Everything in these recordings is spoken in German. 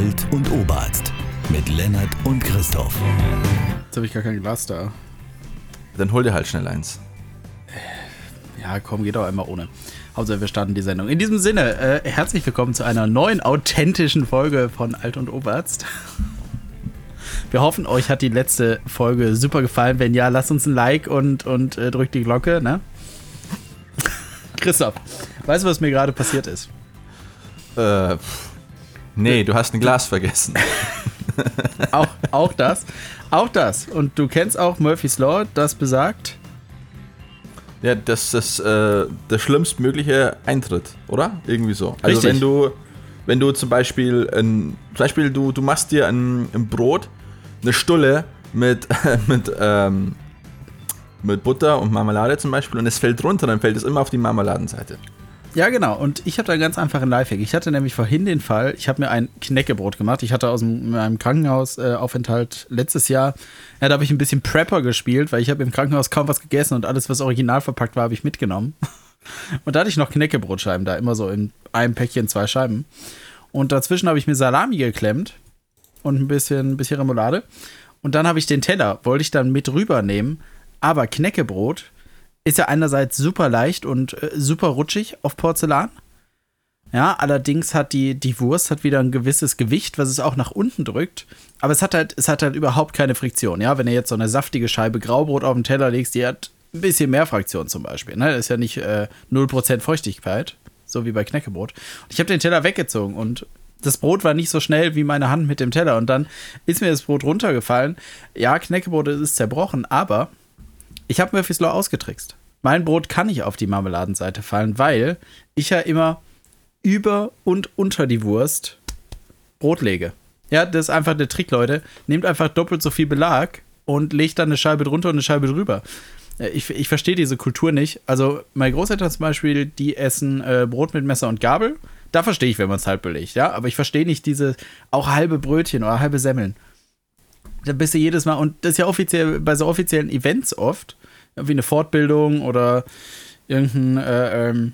Alt und Oberarzt mit Lennart und Christoph. Jetzt habe ich gar kein Glas da. Dann hol dir halt schnell eins. Ja, komm, geht auch einmal ohne. Hauptsache, wir starten die Sendung. In diesem Sinne, äh, herzlich willkommen zu einer neuen authentischen Folge von Alt und Oberarzt. Wir hoffen, euch hat die letzte Folge super gefallen. Wenn ja, lasst uns ein Like und, und äh, drückt die Glocke, ne? Christoph, weißt du, was mir gerade passiert ist? Äh, pff. Nee, du hast ein Glas vergessen. Auch, auch das. Auch das. Und du kennst auch Murphy's Law, das besagt. Ja, das ist äh, der schlimmstmögliche Eintritt, oder? Irgendwie so. Also Richtig. wenn du, wenn du zum Beispiel, ein, zum Beispiel du, du machst dir ein, ein Brot, eine Stulle mit, mit, ähm, mit Butter und Marmelade zum Beispiel und es fällt runter, dann fällt es immer auf die Marmeladenseite. Ja, genau. Und ich habe da einen ganz einfachen Lifehack. Ich hatte nämlich vorhin den Fall, ich habe mir ein Knäckebrot gemacht. Ich hatte aus dem- meinem Krankenhausaufenthalt letztes Jahr, ja, da habe ich ein bisschen Prepper gespielt, weil ich habe im Krankenhaus kaum was gegessen und alles, was original verpackt war, habe ich mitgenommen. Und da hatte ich noch Knäckebrotscheiben da, immer so in einem Päckchen zwei Scheiben. Und dazwischen habe ich mir Salami geklemmt und ein bisschen, bisschen Remoulade. Und dann habe ich den Teller, wollte ich dann mit rübernehmen. Aber Knäckebrot ist ja einerseits super leicht und äh, super rutschig auf Porzellan. Ja, allerdings hat die, die Wurst hat wieder ein gewisses Gewicht, was es auch nach unten drückt. Aber es hat halt, es hat halt überhaupt keine Friktion. Ja, wenn du jetzt so eine saftige Scheibe Graubrot auf den Teller legst, die hat ein bisschen mehr Fraktion zum Beispiel. Ne? Das ist ja nicht äh, 0% Feuchtigkeit, so wie bei Knäckebrot. Ich habe den Teller weggezogen und das Brot war nicht so schnell wie meine Hand mit dem Teller. Und dann ist mir das Brot runtergefallen. Ja, Knäckebrot ist zerbrochen, aber ich habe Murphy's Law ausgetrickst. Mein Brot kann nicht auf die Marmeladenseite fallen, weil ich ja immer über und unter die Wurst Brot lege. Ja, das ist einfach der Trick, Leute. Nehmt einfach doppelt so viel Belag und legt dann eine Scheibe drunter und eine Scheibe drüber. Äh, Ich, ich verstehe diese Kultur nicht. Also, meine Großeltern zum Beispiel, die essen äh, Brot mit Messer und Gabel. Da verstehe ich, wenn man es halb belegt, ja. Aber ich verstehe nicht diese auch halbe Brötchen oder halbe Semmeln. Da bist du jedes Mal, und das ist ja offiziell bei so offiziellen Events oft, wie eine Fortbildung oder irgendein, äh, ähm,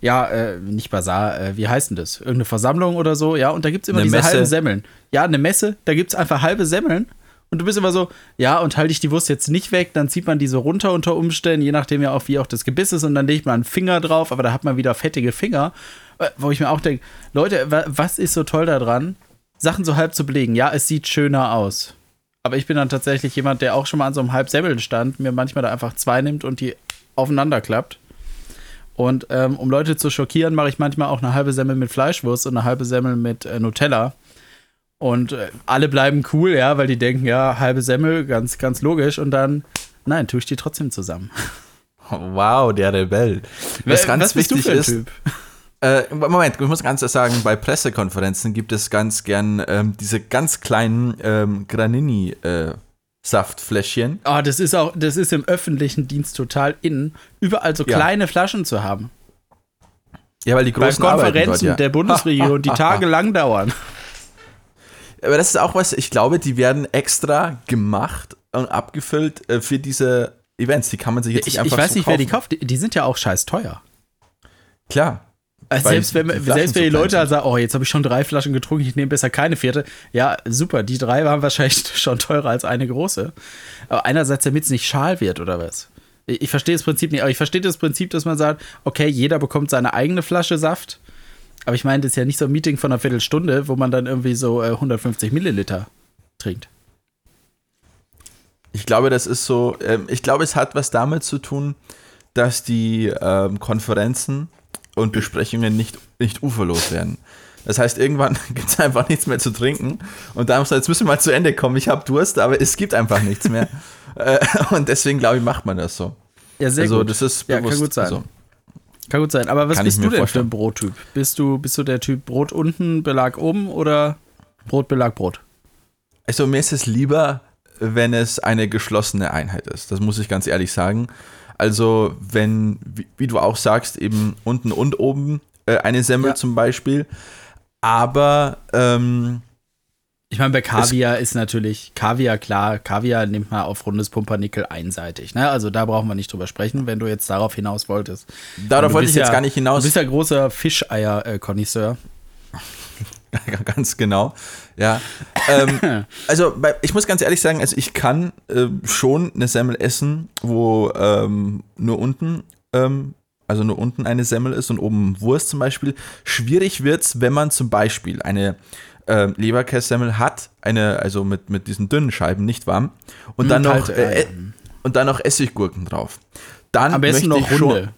ja, äh, nicht Bazar, äh, wie heißt denn das? Irgendeine Versammlung oder so, ja, und da gibt es immer Eine diese Messe. halben Semmeln. Ja, eine Messe, da gibt es einfach halbe Semmeln. Und du bist immer so, ja, und halte ich die Wurst jetzt nicht weg, dann zieht man die so runter unter Umständen, je nachdem ja auch, wie auch das Gebiss ist, und dann legt man einen Finger drauf, aber da hat man wieder fettige Finger. Äh, Wo ich mir auch denke, Leute, wa- was ist so toll daran, Sachen so halb zu belegen? Ja, es sieht schöner aus. Aber ich bin dann tatsächlich jemand, der auch schon mal an so einem Halbsemmeln stand, mir manchmal da einfach zwei nimmt und die aufeinander klappt. Und ähm, um Leute zu schockieren, mache ich manchmal auch eine halbe Semmel mit Fleischwurst und eine halbe Semmel mit äh, Nutella. Und äh, alle bleiben cool, ja, weil die denken, ja, halbe Semmel, ganz, ganz logisch. Und dann, nein, tue ich die trotzdem zusammen. Wow, der Rebell. Was ganz bist du wichtig für ein ist, Typ? Äh, Moment, ich muss ganz sagen, bei Pressekonferenzen gibt es ganz gern ähm, diese ganz kleinen ähm, Granini-Saftfläschchen. Oh, das ist auch, das ist im öffentlichen Dienst total in, überall so Ja. kleine Flaschen zu haben. ja, weil die Bei großen arbeiten Konferenzen dort, ja. der Bundesregierung, die tagelang dauern. Aber das ist auch was, ich glaube, die werden extra gemacht und abgefüllt äh, für diese Events. Die kann man sich jetzt Ich, nicht ich einfach weiß so nicht, wer die kaufen. kauft. Die, die sind ja auch scheiß teuer. Klar. Also selbst wenn, die selbst wenn die Leute halt sagen, oh, jetzt habe ich schon drei Flaschen getrunken, ich nehme besser keine vierte. Ja, super, die drei waren wahrscheinlich schon teurer als eine große. Aber einerseits, damit es nicht schal wird, oder was? Ich, ich verstehe das Prinzip nicht, aber ich verstehe das Prinzip, dass man sagt, okay, jeder bekommt seine eigene Flasche Saft. Aber ich meine, das ist ja nicht so ein Meeting von einer Viertelstunde, wo man dann irgendwie so äh, 150 Milliliter trinkt. Ich glaube, das ist so, ähm, ich glaube, es hat was damit zu tun, dass die ähm, Konferenzen und Besprechungen nicht, nicht uferlos werden. Das heißt, irgendwann gibt es einfach nichts mehr zu trinken und da muss jetzt müssen wir mal zu Ende kommen. Ich habe Durst, aber es gibt einfach nichts mehr. äh, und deswegen, glaube ich, macht man das so. Ja, sehr also, gut. das ist Ja, kann bewusst gut sein. so. Kann gut sein. Aber was Kann bist du denn vorstellen. für ein Brottyp? Bist du, bist du der Typ Brot unten, Belag oben oder Brot, Belag, Brot? Also mir ist es lieber, wenn es eine geschlossene Einheit ist. Das muss ich ganz ehrlich sagen. Also wenn, wie, wie du auch sagst, eben unten und oben äh, eine Semmel Ja. zum Beispiel. Aber ähm, Ich meine, bei Kaviar ist natürlich, Kaviar, klar, Kaviar nimmt man auf rundes Pumpernickel einseitig. Ne? Also da brauchen wir nicht drüber sprechen, wenn du jetzt darauf hinaus wolltest. darauf wollte ich jetzt ja- gar nicht hinaus. Du bist ja großer Fischeier-Konnoisseur. ganz genau. Ja. Ähm, also bei, ich muss ganz ehrlich sagen, also ich kann äh, schon eine Semmel essen, wo ähm, nur unten, ähm, also nur unten eine Semmel ist und oben Wurst zum Beispiel. Schwierig wird es, wenn man zum Beispiel eine äh, Leberkässemmel hat, eine, also mit, mit diesen dünnen Scheiben, nicht warm, und dann noch äh, und dann noch Essiggurken drauf. Dann Am besten möchte noch ich schon,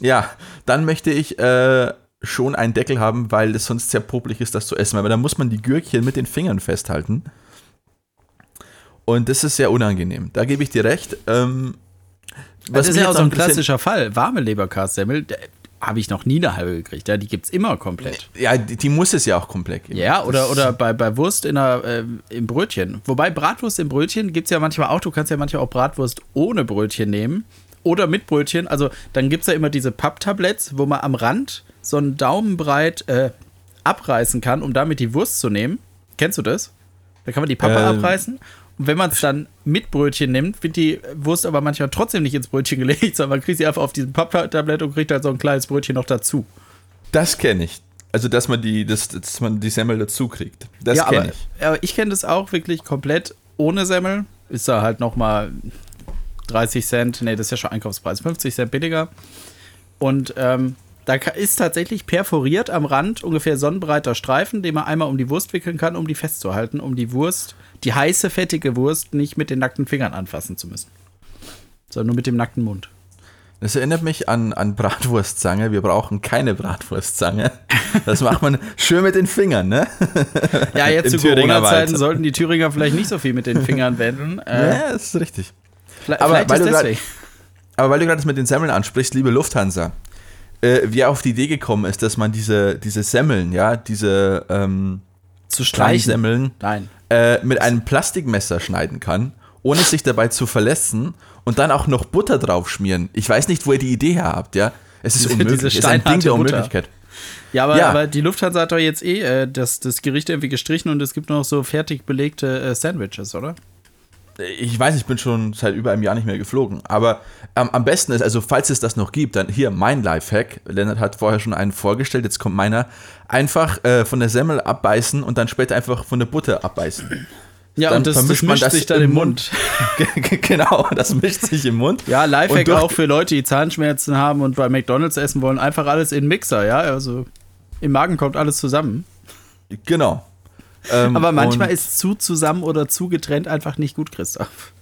ja, dann möchte ich äh, schon einen Deckel haben, weil es sonst sehr popelig ist, das zu essen. Weil dann muss man die Gürkchen mit den Fingern festhalten. Und das ist sehr unangenehm. Da gebe ich dir recht. Ähm, Das ist ja auch so ein klassischer Fall. Warme Leberkassemmel, da habe ich noch nie eine halbe gekriegt. Ja, die gibt es immer komplett. Ja, die, die muss es ja auch komplett geben. Ja, oder, oder bei, bei Wurst in der, äh, im Brötchen. Wobei Bratwurst im Brötchen gibt es ja manchmal auch. Du kannst ja manchmal auch Bratwurst ohne Brötchen nehmen. Oder mit Brötchen. Also dann gibt es ja immer diese Papptabletts, wo man am Rand so einen Daumenbreit äh, abreißen kann, um damit die Wurst zu nehmen. Kennst du das? Da kann man die Pappe Ähm. abreißen. Und wenn man es dann mit Brötchen nimmt, wird die Wurst aber manchmal trotzdem nicht ins Brötchen gelegt, sondern man kriegt sie einfach auf diesem Papptablett und kriegt halt so ein kleines Brötchen noch dazu. Das kenne ich. Also, dass man die, das, dass man die Semmel dazu kriegt. Das ja, kenne ich. aber ich kenne das auch wirklich komplett ohne Semmel. Ist da halt nochmal 30 Cent, nee, das ist ja schon Einkaufspreis, 50 Cent billiger. Und ähm, da ist tatsächlich perforiert am Rand ungefähr sonnenbreiter Streifen, den man einmal um die Wurst wickeln kann, um die festzuhalten, um die Wurst, die heiße, fettige Wurst, nicht mit den nackten Fingern anfassen zu müssen. Sondern nur mit dem nackten Mund. Das erinnert mich an, an Bratwurstzange. Wir brauchen keine Bratwurstzange. Das macht man schön mit den Fingern, ne? Ja, jetzt Im zu Corona-Zeiten sollten die Thüringer vielleicht nicht so viel mit den Fingern wenden. Äh, Ja, das ist richtig. vielleicht aber vielleicht weil grad-. Aber weil du gerade das mit den Semmeln ansprichst, liebe Lufthansa, äh, wie auf die Idee gekommen ist, dass man diese, diese Semmeln, ja, diese ähm, Zu streichen. Semmeln Nein. äh, mit einem Plastikmesser schneiden kann, ohne sich dabei zu verletzen und dann auch noch Butter drauf schmieren. Ich weiß nicht, wo ihr die Idee her habt, ja. Es ist Diese- unmöglich. diese es ist ein Ding der Butter. Unmöglichkeit. Ja, aber, Ja. aber die Lufthansa hat doch jetzt eh äh, das, das Gericht irgendwie gestrichen und es gibt noch so fertig belegte äh, Sandwiches, oder? Ich weiß, ich bin schon seit über einem Jahr nicht mehr geflogen. Aber ähm, am besten ist, also falls es das noch gibt, dann hier mein Lifehack. Lennart hat vorher schon einen vorgestellt, jetzt kommt meiner. Einfach äh, von der Semmel abbeißen und dann später einfach von der Butter abbeißen. Ja, Dann und das, das vermischt man mischt das sich dann im im Mund. genau, das mischt sich im Mund. Ja, Lifehack auch für Leute, die Zahnschmerzen haben und bei McDonalds essen wollen. Einfach alles in den Mixer, ja? Also im Magen kommt alles zusammen. Genau. Ähm, Aber manchmal ist zu zusammen oder zu getrennt einfach nicht gut, Christoph.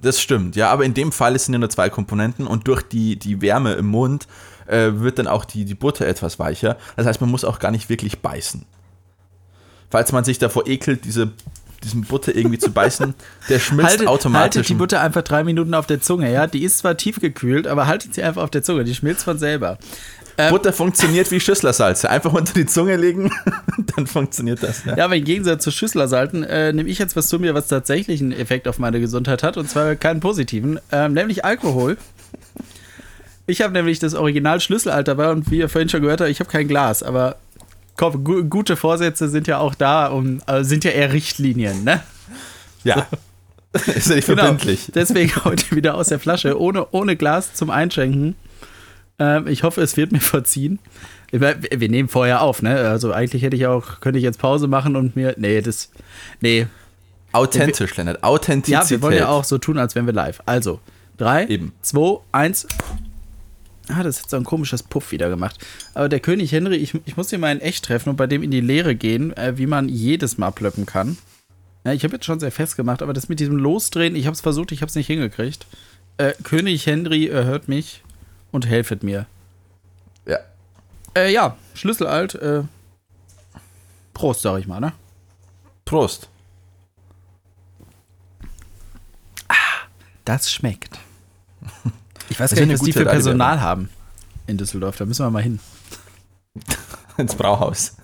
Das stimmt, ja, aber in dem Fall sind ja nur zwei Komponenten und durch die, die Wärme im Mund äh, wird dann auch die, die Butter etwas weicher. Das heißt, man muss auch gar nicht wirklich beißen. Falls man sich davor ekelt, diese, diesen Butter irgendwie zu beißen, der schmilzt Haltet, automatisch. haltet die Butter einfach drei Minuten auf der Zunge, ja? Die ist zwar tiefgekühlt, aber haltet sie einfach auf der Zunge. Die schmilzt von selber. Butter funktioniert wie Schüsslersalze. Einfach unter die Zunge legen, dann funktioniert das. Ja. Ja, aber im Gegensatz zu Schüsslersalten äh, nehme ich jetzt was zu mir, was tatsächlich einen Effekt auf meine Gesundheit hat, und zwar keinen positiven, ähm, nämlich Alkohol. Ich habe nämlich das Original Schlüsselalter dabei und wie ihr vorhin schon gehört habt, ich habe kein Glas, aber komm, gu gute Vorsätze sind ja auch da, um, äh, sind ja eher Richtlinien, ne? ja. Ist ja nicht Genau. verbindlich. Deswegen heute wieder aus der Flasche, ohne, ohne Glas zum Einschenken. Ähm, ich hoffe, es wird mir verziehen. Wir, wir nehmen vorher auf, ne? Also eigentlich hätte ich auch, könnte ich jetzt Pause machen und mir. Nee, das. Nee. Authentisch, Lennart. Authentizität. Ja, wir wollen ja auch so tun, als wären wir live. Also, drei, Eben. zwei, eins. Ah, das hat so ein komisches Puff wieder gemacht. Aber der König Henry, ich, ich muss den mal in echt treffen und bei dem in die Lehre gehen, äh, wie man jedes Mal plöppen kann. Ja, ich habe jetzt schon sehr fest gemacht, aber das mit diesem Losdrehen, ich habe es versucht, ich habe es nicht hingekriegt. Äh, König Henry äh, hört mich und helfet mir. Ja. Äh, ja, Schlüsselalt. Äh, Prost, sag ich mal, ne? Prost. Das schmeckt. Ich weiß Das gar nicht, was die für. Personal haben in Düsseldorf. Da müssen wir mal hin. Ins Brauhaus.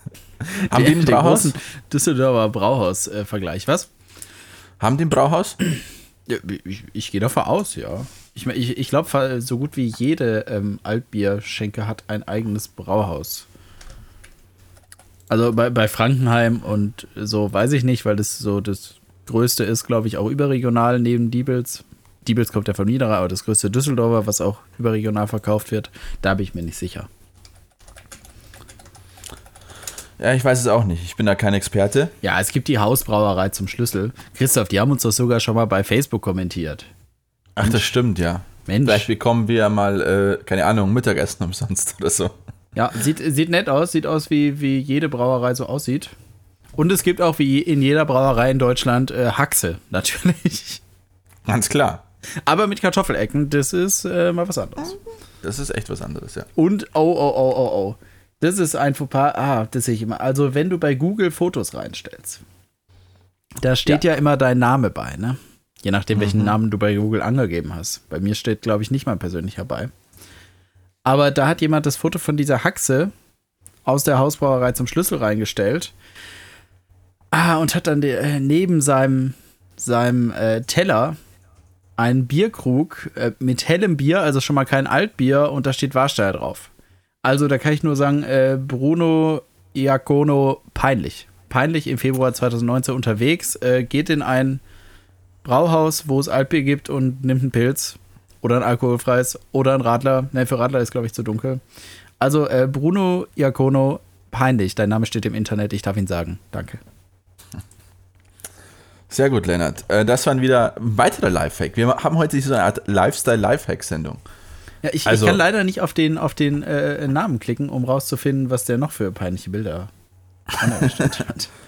Haben die ein Den Brauhaus? Düsseldorfer Brauhaus-Vergleich. Was? Haben die ein Brauhaus? Ich, ich gehe davon aus, ja. Ich, ich, ich glaube, so gut wie jede ähm, Altbierschenke hat ein eigenes Brauhaus. Also bei, bei Frankenheim und so weiß ich nicht, weil das so das größte ist, glaube ich, auch überregional neben Diebels. Diebels kommt ja von Niederer, aber das größte Düsseldorfer, was auch überregional verkauft wird, da bin ich mir nicht sicher. Ja, ich weiß es auch nicht. Ich bin da kein Experte. Ja, es gibt die Hausbrauerei zum Schlüssel. Christoph, die haben uns das sogar schon mal bei Facebook kommentiert. Ach, das stimmt, ja. Mensch. Vielleicht bekommen wir mal, äh, keine Ahnung, Mittagessen umsonst oder so. Ja, sieht, sieht nett aus, sieht aus, wie, wie jede Brauerei so aussieht. Und es gibt auch wie in jeder Brauerei in Deutschland äh, Haxe, natürlich. Ganz klar. Aber mit Kartoffelecken, das ist äh, mal was anderes. Das ist echt was anderes, ja. Und, oh, oh, oh, oh, oh. Das ist ein Fauxpas. Ah, das sehe ich immer. Also, wenn du bei Google Fotos reinstellst, da steht ja, immer dein Name bei, ne? Je nachdem, welchen Namen du bei Google angegeben hast. Bei mir steht, glaube ich, nicht mein persönlicher bei. Aber da hat jemand das Foto von dieser Haxe aus der Hausbrauerei zum Schlüssel reingestellt. Ah, und hat dann die, äh, neben seinem, seinem äh, Teller einen Bierkrug äh, mit hellem Bier, also schon mal kein Altbier, und da steht Warsteiner drauf. Also da kann ich nur sagen, äh, Bruno Iacono peinlich. Peinlich im Februar 2019 unterwegs, äh, geht in ein Brauhaus, wo es Altbier gibt und nimmt einen Pilz oder ein alkoholfreies oder ein Radler. Ne, für Radler ist, glaube ich, zu dunkel. Also äh, Bruno Iacono, peinlich. Dein Name steht im Internet, ich darf ihn sagen. Danke. Sehr gut, Lennart. Äh, das waren wieder weitere Lifehack. Wir haben heute so eine Art Lifestyle-Lifehack-Sendung. Ja, ich, Also- ich kann leider nicht auf den, auf den äh, Namen klicken, um rauszufinden, was der noch für peinliche Bilder angestellt hat.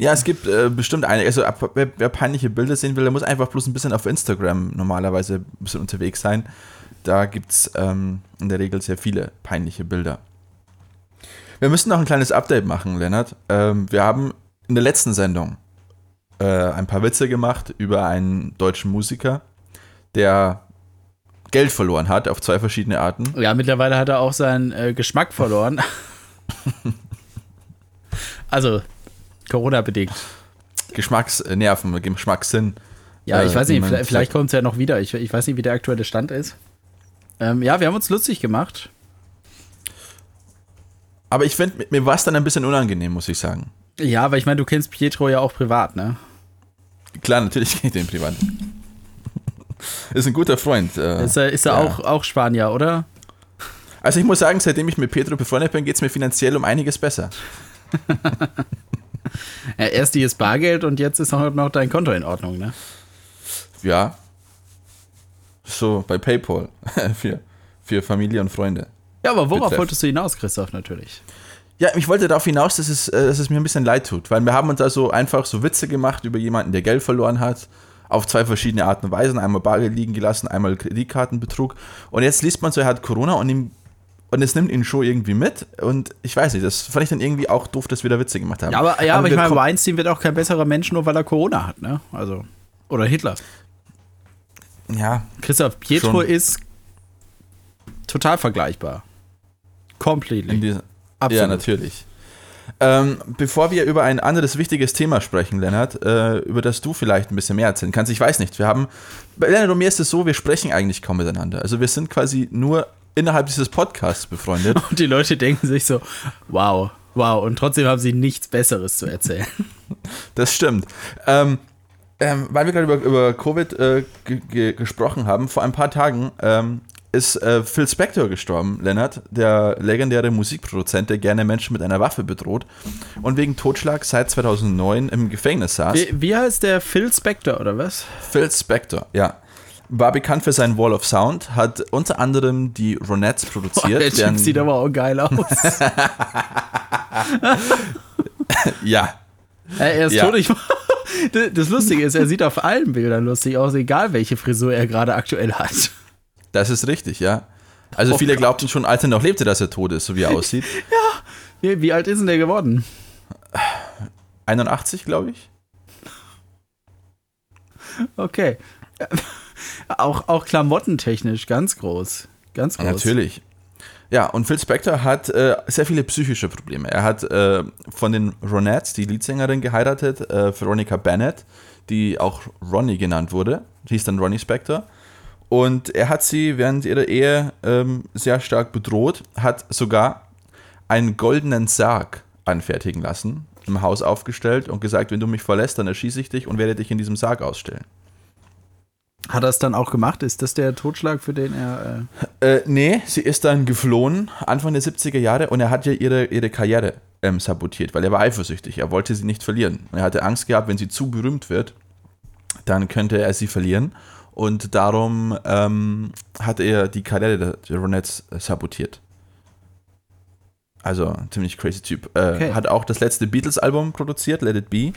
Ja, es gibt äh, bestimmt einige. Also, wer, wer peinliche Bilder sehen will, der muss einfach bloß ein bisschen auf Instagram normalerweise ein bisschen unterwegs sein. Da gibt es ähm, in der Regel sehr viele peinliche Bilder. Wir müssen noch ein kleines Update machen, Lennart. Ähm, wir haben in der letzten Sendung äh, ein paar Witze gemacht über einen deutschen Musiker, der Geld verloren hat auf zwei verschiedene Arten. Ja, mittlerweile hat er auch seinen äh, Geschmack verloren. also, Corona-bedingt. Geschmacksnerven, Geschmackssinn. Ja, ich Äh, weiß nicht, vielleicht, vielleicht kommt es ja noch wieder. Ich, ich weiß nicht, wie der aktuelle Stand ist. Ähm, ja, wir haben uns lustig gemacht. Aber ich finde, mir war es dann ein bisschen unangenehm, muss ich sagen. Ja, aber ich meine, du kennst Pietro ja auch privat, ne? Klar, natürlich geht den privat. ist ein guter Freund. Äh, Ist er, ist er ja. auch, auch Spanier, oder? Also ich muss sagen, seitdem ich mit Pedro befreundet bin, geht es mir finanziell um einiges besser. Ja, erst dieses Bargeld und jetzt ist auch noch dein Konto in Ordnung, ne? Ja. So bei PayPal für, für Familie und Freunde. Ja, aber worauf Betreff. wolltest du hinaus, Christoph, natürlich? Ja, ich wollte darauf hinaus, dass es, äh, dass es mir ein bisschen leid tut, weil wir haben uns da so einfach so Witze gemacht über jemanden, der Geld verloren hat, auf zwei verschiedene Arten und Weisen, einmal Bargeld liegen gelassen, einmal Kreditkartenbetrug und jetzt liest man so, er hat Corona und ihm und es nimmt ihn schon irgendwie mit und ich weiß nicht, das fand ich dann irgendwie auch doof, dass wir da Witze gemacht haben. Ja, aber, ja, aber ich wir meine, Weinstein wird auch kein besserer Mensch, nur weil er Corona hat, ne? Also. Oder Hitler. ja, Christoph, Pietro Schon. ist total vergleichbar. Completely. in dieser, Absolut. Ja, natürlich. Ähm, bevor wir über ein anderes wichtiges Thema sprechen, Lennart, äh, über das du vielleicht ein bisschen mehr erzählen kannst, ich weiß nicht, wir haben, bei Lennart und mir ist es so, wir sprechen eigentlich kaum miteinander. Also wir sind quasi nur innerhalb dieses Podcasts befreundet. Und die Leute denken sich so, wow, wow. Und trotzdem haben sie nichts Besseres zu erzählen. Das stimmt. Ähm, ähm, weil wir gerade über, über Covid äh, ge ge gesprochen haben, vor ein paar Tagen ähm, ist äh, Phil Spector gestorben, Lennart, der legendäre Musikproduzent, der gerne Menschen mit einer Waffe bedroht und wegen Totschlag seit 2009 im Gefängnis saß. Wie, wie heißt der Phil Spector, oder was? Phil Spector, ja. War bekannt für seinen Wall of Sound, hat unter anderem die Ronettes produziert. der Typ deren- sieht aber auch geil aus. ja, er ist Ja. tot. Ich, das Lustige ist, er sieht auf allen Bildern lustig aus, egal welche Frisur er gerade aktuell hat. Das ist richtig, ja. Also Oh viele Gott. glaubten schon, als er noch lebte, dass er tot ist, so wie er aussieht. Wie, wie alt ist denn der geworden? 81, glaube ich. Okay. Auch, auch klamottentechnisch ganz groß. Ganz groß. Natürlich. Ja, und Phil Spector hat äh, sehr viele psychische Probleme. Er hat äh, von den Ronettes die Leadsängerin geheiratet, äh, Veronica Bennett, die auch Ronnie genannt wurde. Die hieß dann Ronnie Spector. Und er hat sie während ihrer Ehe ähm, sehr stark bedroht, hat sogar einen goldenen Sarg anfertigen lassen, im Haus aufgestellt und gesagt, wenn du mich verlässt, dann erschieße ich dich und werde dich in diesem Sarg ausstellen. Hat er es dann auch gemacht? Ist das der Totschlag, für den er. Äh äh, nee, sie ist dann geflohen, Anfang der 70er Jahre, und er hat ja ihre, ihre Karriere ähm, sabotiert, weil er war eifersüchtig. Er wollte sie nicht verlieren. Er hatte Angst gehabt, wenn sie zu berühmt wird, dann könnte er sie verlieren. Und darum ähm, hat er die Karriere der Ronettes sabotiert. Also ziemlich crazy Typ. Äh, okay. Hat auch das letzte Beatles-Album produziert, Let It Be.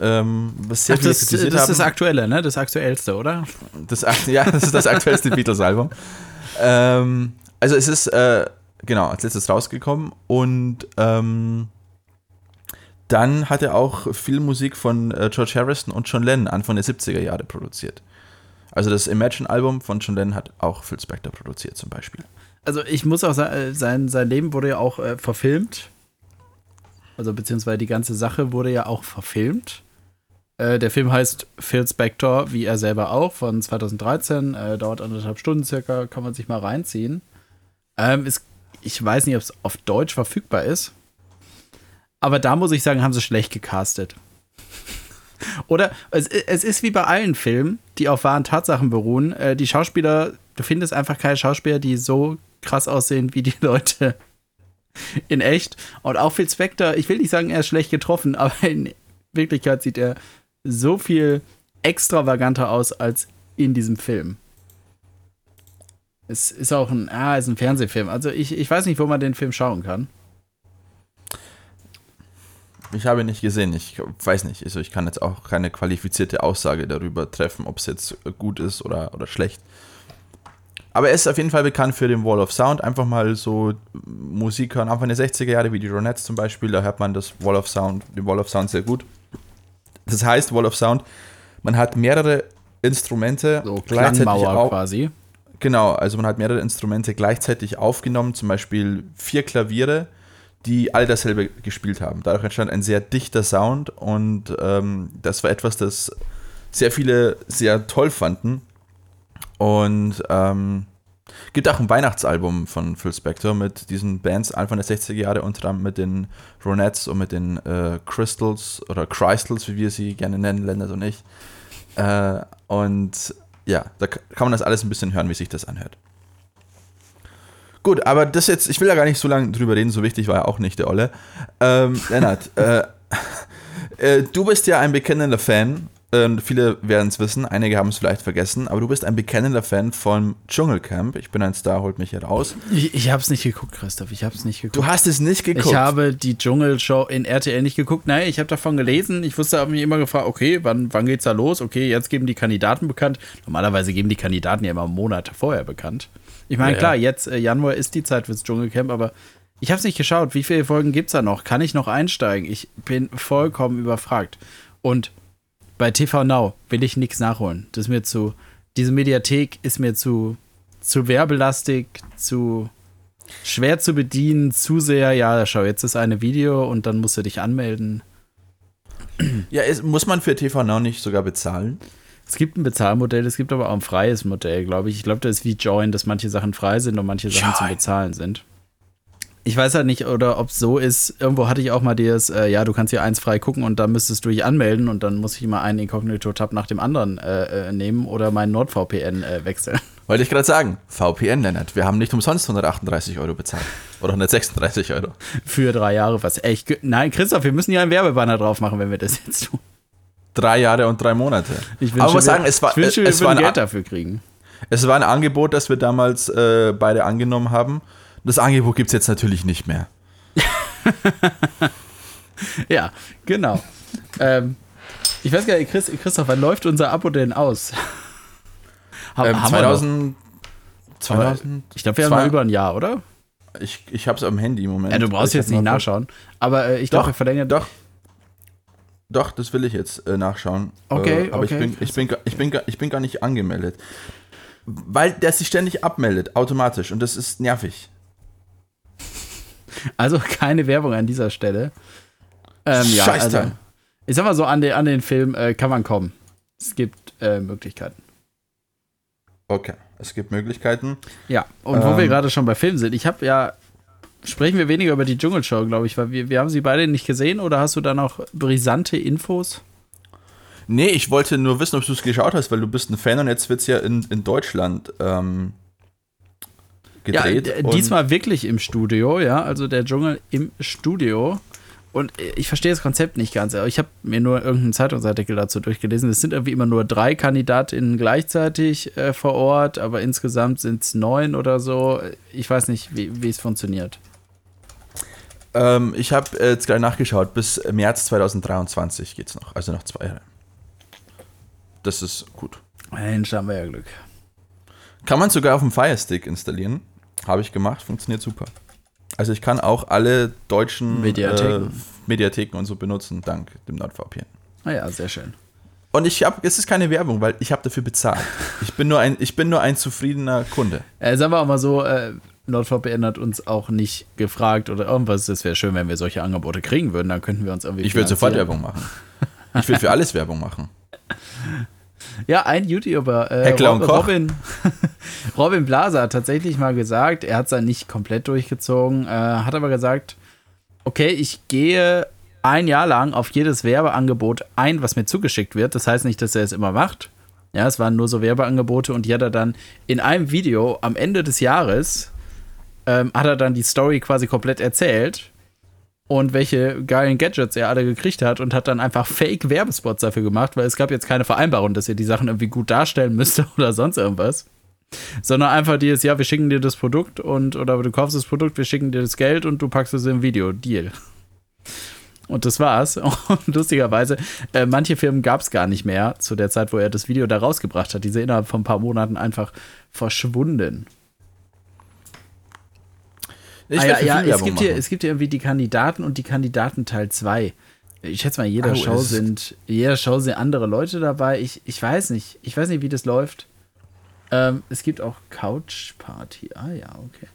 Ähm, was sehr Ach, das, das ist das aktuelle, ne? Das aktuellste, oder? Das, ja, das ist das aktuellste Beatles-Album. Ähm, also es ist, äh, genau, als letztes rausgekommen und ähm, dann hat er auch viel Musik von äh, George Harrison und John Lennon Anfang der 70er Jahre produziert. Also das Imagine-Album von John Lennon hat auch Phil Spector produziert zum Beispiel. Also ich muss auch sagen, äh, sein, sein Leben wurde ja auch äh, verfilmt. Also beziehungsweise die ganze Sache wurde ja auch verfilmt. Äh, der Film heißt Phil Spector, wie er selber auch, von 2013. Äh, dauert anderthalb Stunden circa, kann man sich mal reinziehen. Ähm, ist, ich weiß nicht, ob es auf Deutsch verfügbar ist. Aber da muss ich sagen, haben sie schlecht gecastet. Oder es, es, ist wie bei allen Filmen, die auf wahren Tatsachen beruhen. Äh, die Schauspieler, du findest einfach keine Schauspieler, die so krass aussehen wie die Leute in echt. Und auch Phil Spector, ich will nicht sagen, er ist schlecht getroffen, aber in Wirklichkeit sieht er so viel extravaganter aus als in diesem Film. Es ist auch ein, ah, ist ein Fernsehfilm. Also ich, ich weiß nicht, wo man den Film schauen kann. Ich habe ihn nicht gesehen. Ich weiß nicht. Also ich kann jetzt auch keine qualifizierte Aussage darüber treffen, ob es jetzt gut ist oder, oder schlecht. Aber er ist auf jeden Fall bekannt für den Wall of Sound. Einfach mal so Musik hören, Anfang der 60er Jahre, wie die Ronettes zum Beispiel. Da hört man das Wall of Sound, den Wall of Sound sehr gut. Das heißt, Wall of Sound, man hat mehrere Instrumente so, gleichzeitig auf, quasi. Genau, also man hat mehrere Instrumente gleichzeitig aufgenommen, zum Beispiel vier Klaviere, die alle dasselbe gespielt haben. Dadurch entstand ein sehr dichter Sound und ähm, das war etwas, das sehr viele sehr toll fanden. Und ähm, Gibt auch ein Weihnachtsalbum von Phil Spector mit diesen Bands Anfang der 60er Jahre, unter anderem mit den Ronettes und mit den äh, Crystals oder Crystals, wie wir sie gerne nennen, Lennart und ich. Äh, und ja, da kann man das alles ein bisschen hören, wie sich das anhört. Gut, aber das jetzt, ich will ja gar nicht so lange drüber reden, so wichtig war ja auch nicht der Olle. Ähm, Lennart, äh, äh, du bist ja ein bekennender Fan ähm, viele werden es wissen, einige haben es vielleicht vergessen, aber du bist ein bekennender Fan von Dschungelcamp. Ich bin ein Star, holt mich hier raus. Ich, ich habe es nicht geguckt, Christoph. Ich habe es nicht geguckt. Du hast es nicht geguckt? Ich habe die Dschungelshow in RTL nicht geguckt. Nein, ich habe davon gelesen. Ich wusste, habe mich immer gefragt, okay, wann, wann geht's da los? Okay, jetzt geben die Kandidaten bekannt. Normalerweise geben die Kandidaten ja immer einen Monat vorher bekannt. Ich meine, ja, klar, jetzt äh, Januar ist die Zeit fürs Dschungelcamp, aber ich habe es nicht geschaut. Wie viele Folgen gibt es da noch? Kann ich noch einsteigen? Ich bin vollkommen überfragt. Und bei TV Now will ich nichts nachholen. Das ist mir zu. Diese Mediathek ist mir zu, zu werbelastig, zu schwer zu bedienen, zu sehr. Ja, schau, jetzt ist eine Video und dann musst du dich anmelden. Ja, es, muss man für TV Now nicht sogar bezahlen? Es gibt ein Bezahlmodell, es gibt aber auch ein freies Modell, glaube ich. Ich glaube, das ist wie Join, dass manche Sachen frei sind und manche Sachen Join. zum Bezahlen sind ich weiß halt nicht, oder ob es so ist. Irgendwo hatte ich auch mal das, äh, ja, du kannst hier eins frei gucken und dann müsstest du dich anmelden und dann muss ich immer einen Inkognito-Tab nach dem anderen äh, äh, nehmen oder meinen NordVPN äh, wechseln. Wollte ich gerade sagen, VPN, Lennart. Wir haben nicht umsonst 138 Euro bezahlt. Oder 136 Euro. Für drei Jahre, was echt. Nein, Christoph, wir müssen ja einen Werbebanner drauf machen, wenn wir das jetzt tun. Drei Jahre und drei Monate. Ich wünsche, Aber muss sagen, es war, ich wünsche, wir es war Geld dafür kriegen. Es war ein Angebot, das wir damals äh, beide angenommen haben. Das Angebot gibt es jetzt natürlich nicht mehr. ja, genau. ähm, ich weiß gar nicht, Chris, Christoph, wann läuft unser Abo denn aus? ähm, 2000, 2000. Ich glaube, wir haben mal über ein Jahr, oder? Ich, ich habe es am Handy im Moment. Ja, du brauchst ich jetzt nicht nachschauen. Aber äh, ich glaube, wir verlängern. Doch. Doch, das will ich jetzt äh, nachschauen. Okay, äh, aber okay. Ich, bin, ich, bin, ich, bin, ich bin gar nicht angemeldet. Weil der sich ständig abmeldet, automatisch. Und das ist nervig. Also keine Werbung an dieser Stelle. Ähm, ja, also, ich sag mal so, an den, an den Film äh, kann man kommen. Es gibt äh, Möglichkeiten. Okay, es gibt Möglichkeiten. Ja, und ähm, wo wir ähm, gerade schon bei Filmen sind, ich habe ja, sprechen wir weniger über die Dschungelshow, glaube ich, weil wir, wir haben sie beide nicht gesehen oder hast du da noch brisante Infos? Nee, ich wollte nur wissen, ob du es geschaut hast, weil du bist ein Fan und jetzt wird es ja in, in Deutschland ähm, gedreht. Ja, diesmal wirklich im Studio, ja, also der Dschungel im Studio. Und ich verstehe das Konzept nicht ganz. Ich habe mir nur irgendeinen Zeitungsartikel dazu durchgelesen. Es sind irgendwie immer nur drei KandidatInnen gleichzeitig äh, vor Ort, aber insgesamt sind es neun oder so. Ich weiß nicht, wie es funktioniert. Ähm, ich habe jetzt gerade nachgeschaut. Bis März 2023 geht es noch. Also noch zwei Jahre. Das ist gut. Mensch, haben wir ja Glück. Kann man sogar auf dem Firestick installieren. Habe ich gemacht, funktioniert super. Also ich kann auch alle deutschen Mediatheken, äh, Mediatheken und so benutzen, dank dem NordVPN. Ah ja, sehr schön. Und ich habe, es ist keine Werbung, weil ich habe dafür bezahlt. Ich bin nur ein, ich bin nur ein zufriedener Kunde. Äh, sagen wir auch mal so, äh, NordVPN hat uns auch nicht gefragt oder irgendwas. Es wäre schön, wenn wir solche Angebote kriegen würden, dann könnten wir uns irgendwie. Ich würde sofort Werbung machen. Ich will für alles Werbung machen. Ja, ein YouTuber, äh, Rob, Robin, Robin Blaser hat tatsächlich mal gesagt, er hat es nicht komplett durchgezogen, äh, hat aber gesagt, okay, ich gehe ein Jahr lang auf jedes Werbeangebot ein, was mir zugeschickt wird. Das heißt nicht, dass er es immer macht. Ja, es waren nur so Werbeangebote und die hat er dann in einem Video am Ende des Jahres ähm, hat er dann die Story quasi komplett erzählt und welche geilen Gadgets er alle gekriegt hat und hat dann einfach Fake-Werbespots dafür gemacht, weil es gab jetzt keine Vereinbarung, dass ihr die Sachen irgendwie gut darstellen müsst oder sonst irgendwas. Sondern einfach dieses, ja, wir schicken dir das Produkt und, oder du kaufst das Produkt, wir schicken dir das Geld und du packst es im Video. Deal. Und das war's. Und lustigerweise, äh, manche Firmen gab es gar nicht mehr zu der Zeit, wo er das Video da rausgebracht hat. Diese innerhalb von ein paar Monaten einfach verschwunden. Ich ah, ja, ja es, gibt hier, es gibt hier irgendwie die Kandidaten und die Kandidaten Teil 2. Ich schätze mal, jeder oh, Show sind, jeder Show sind andere Leute dabei. Ich, ich weiß nicht. Ich weiß nicht, wie das läuft. Ähm, es gibt auch Couch Party. Ah ja, okay.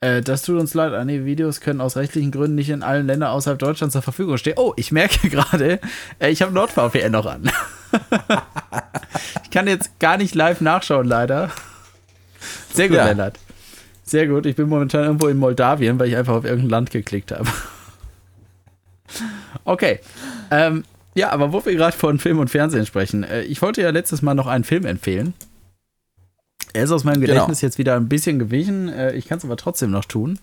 Äh, das tut uns leid. Einige Videos können aus rechtlichen Gründen nicht in allen Ländern außerhalb Deutschlands zur Verfügung stehen. Oh, ich merke gerade, äh, ich habe NordVPN noch an. ich kann jetzt gar nicht live nachschauen, leider. Sehr gut, ja. Lennart. Sehr gut. Ich bin momentan irgendwo in Moldawien, weil ich einfach auf irgendein Land geklickt habe. okay. Ähm, ja, aber wo wir gerade von Film und Fernsehen sprechen, äh, ich wollte ja letztes Mal noch einen Film empfehlen. Er ist aus meinem genau. Gedächtnis genau. jetzt wieder ein bisschen gewichen. Äh, ich kann es aber trotzdem noch tun.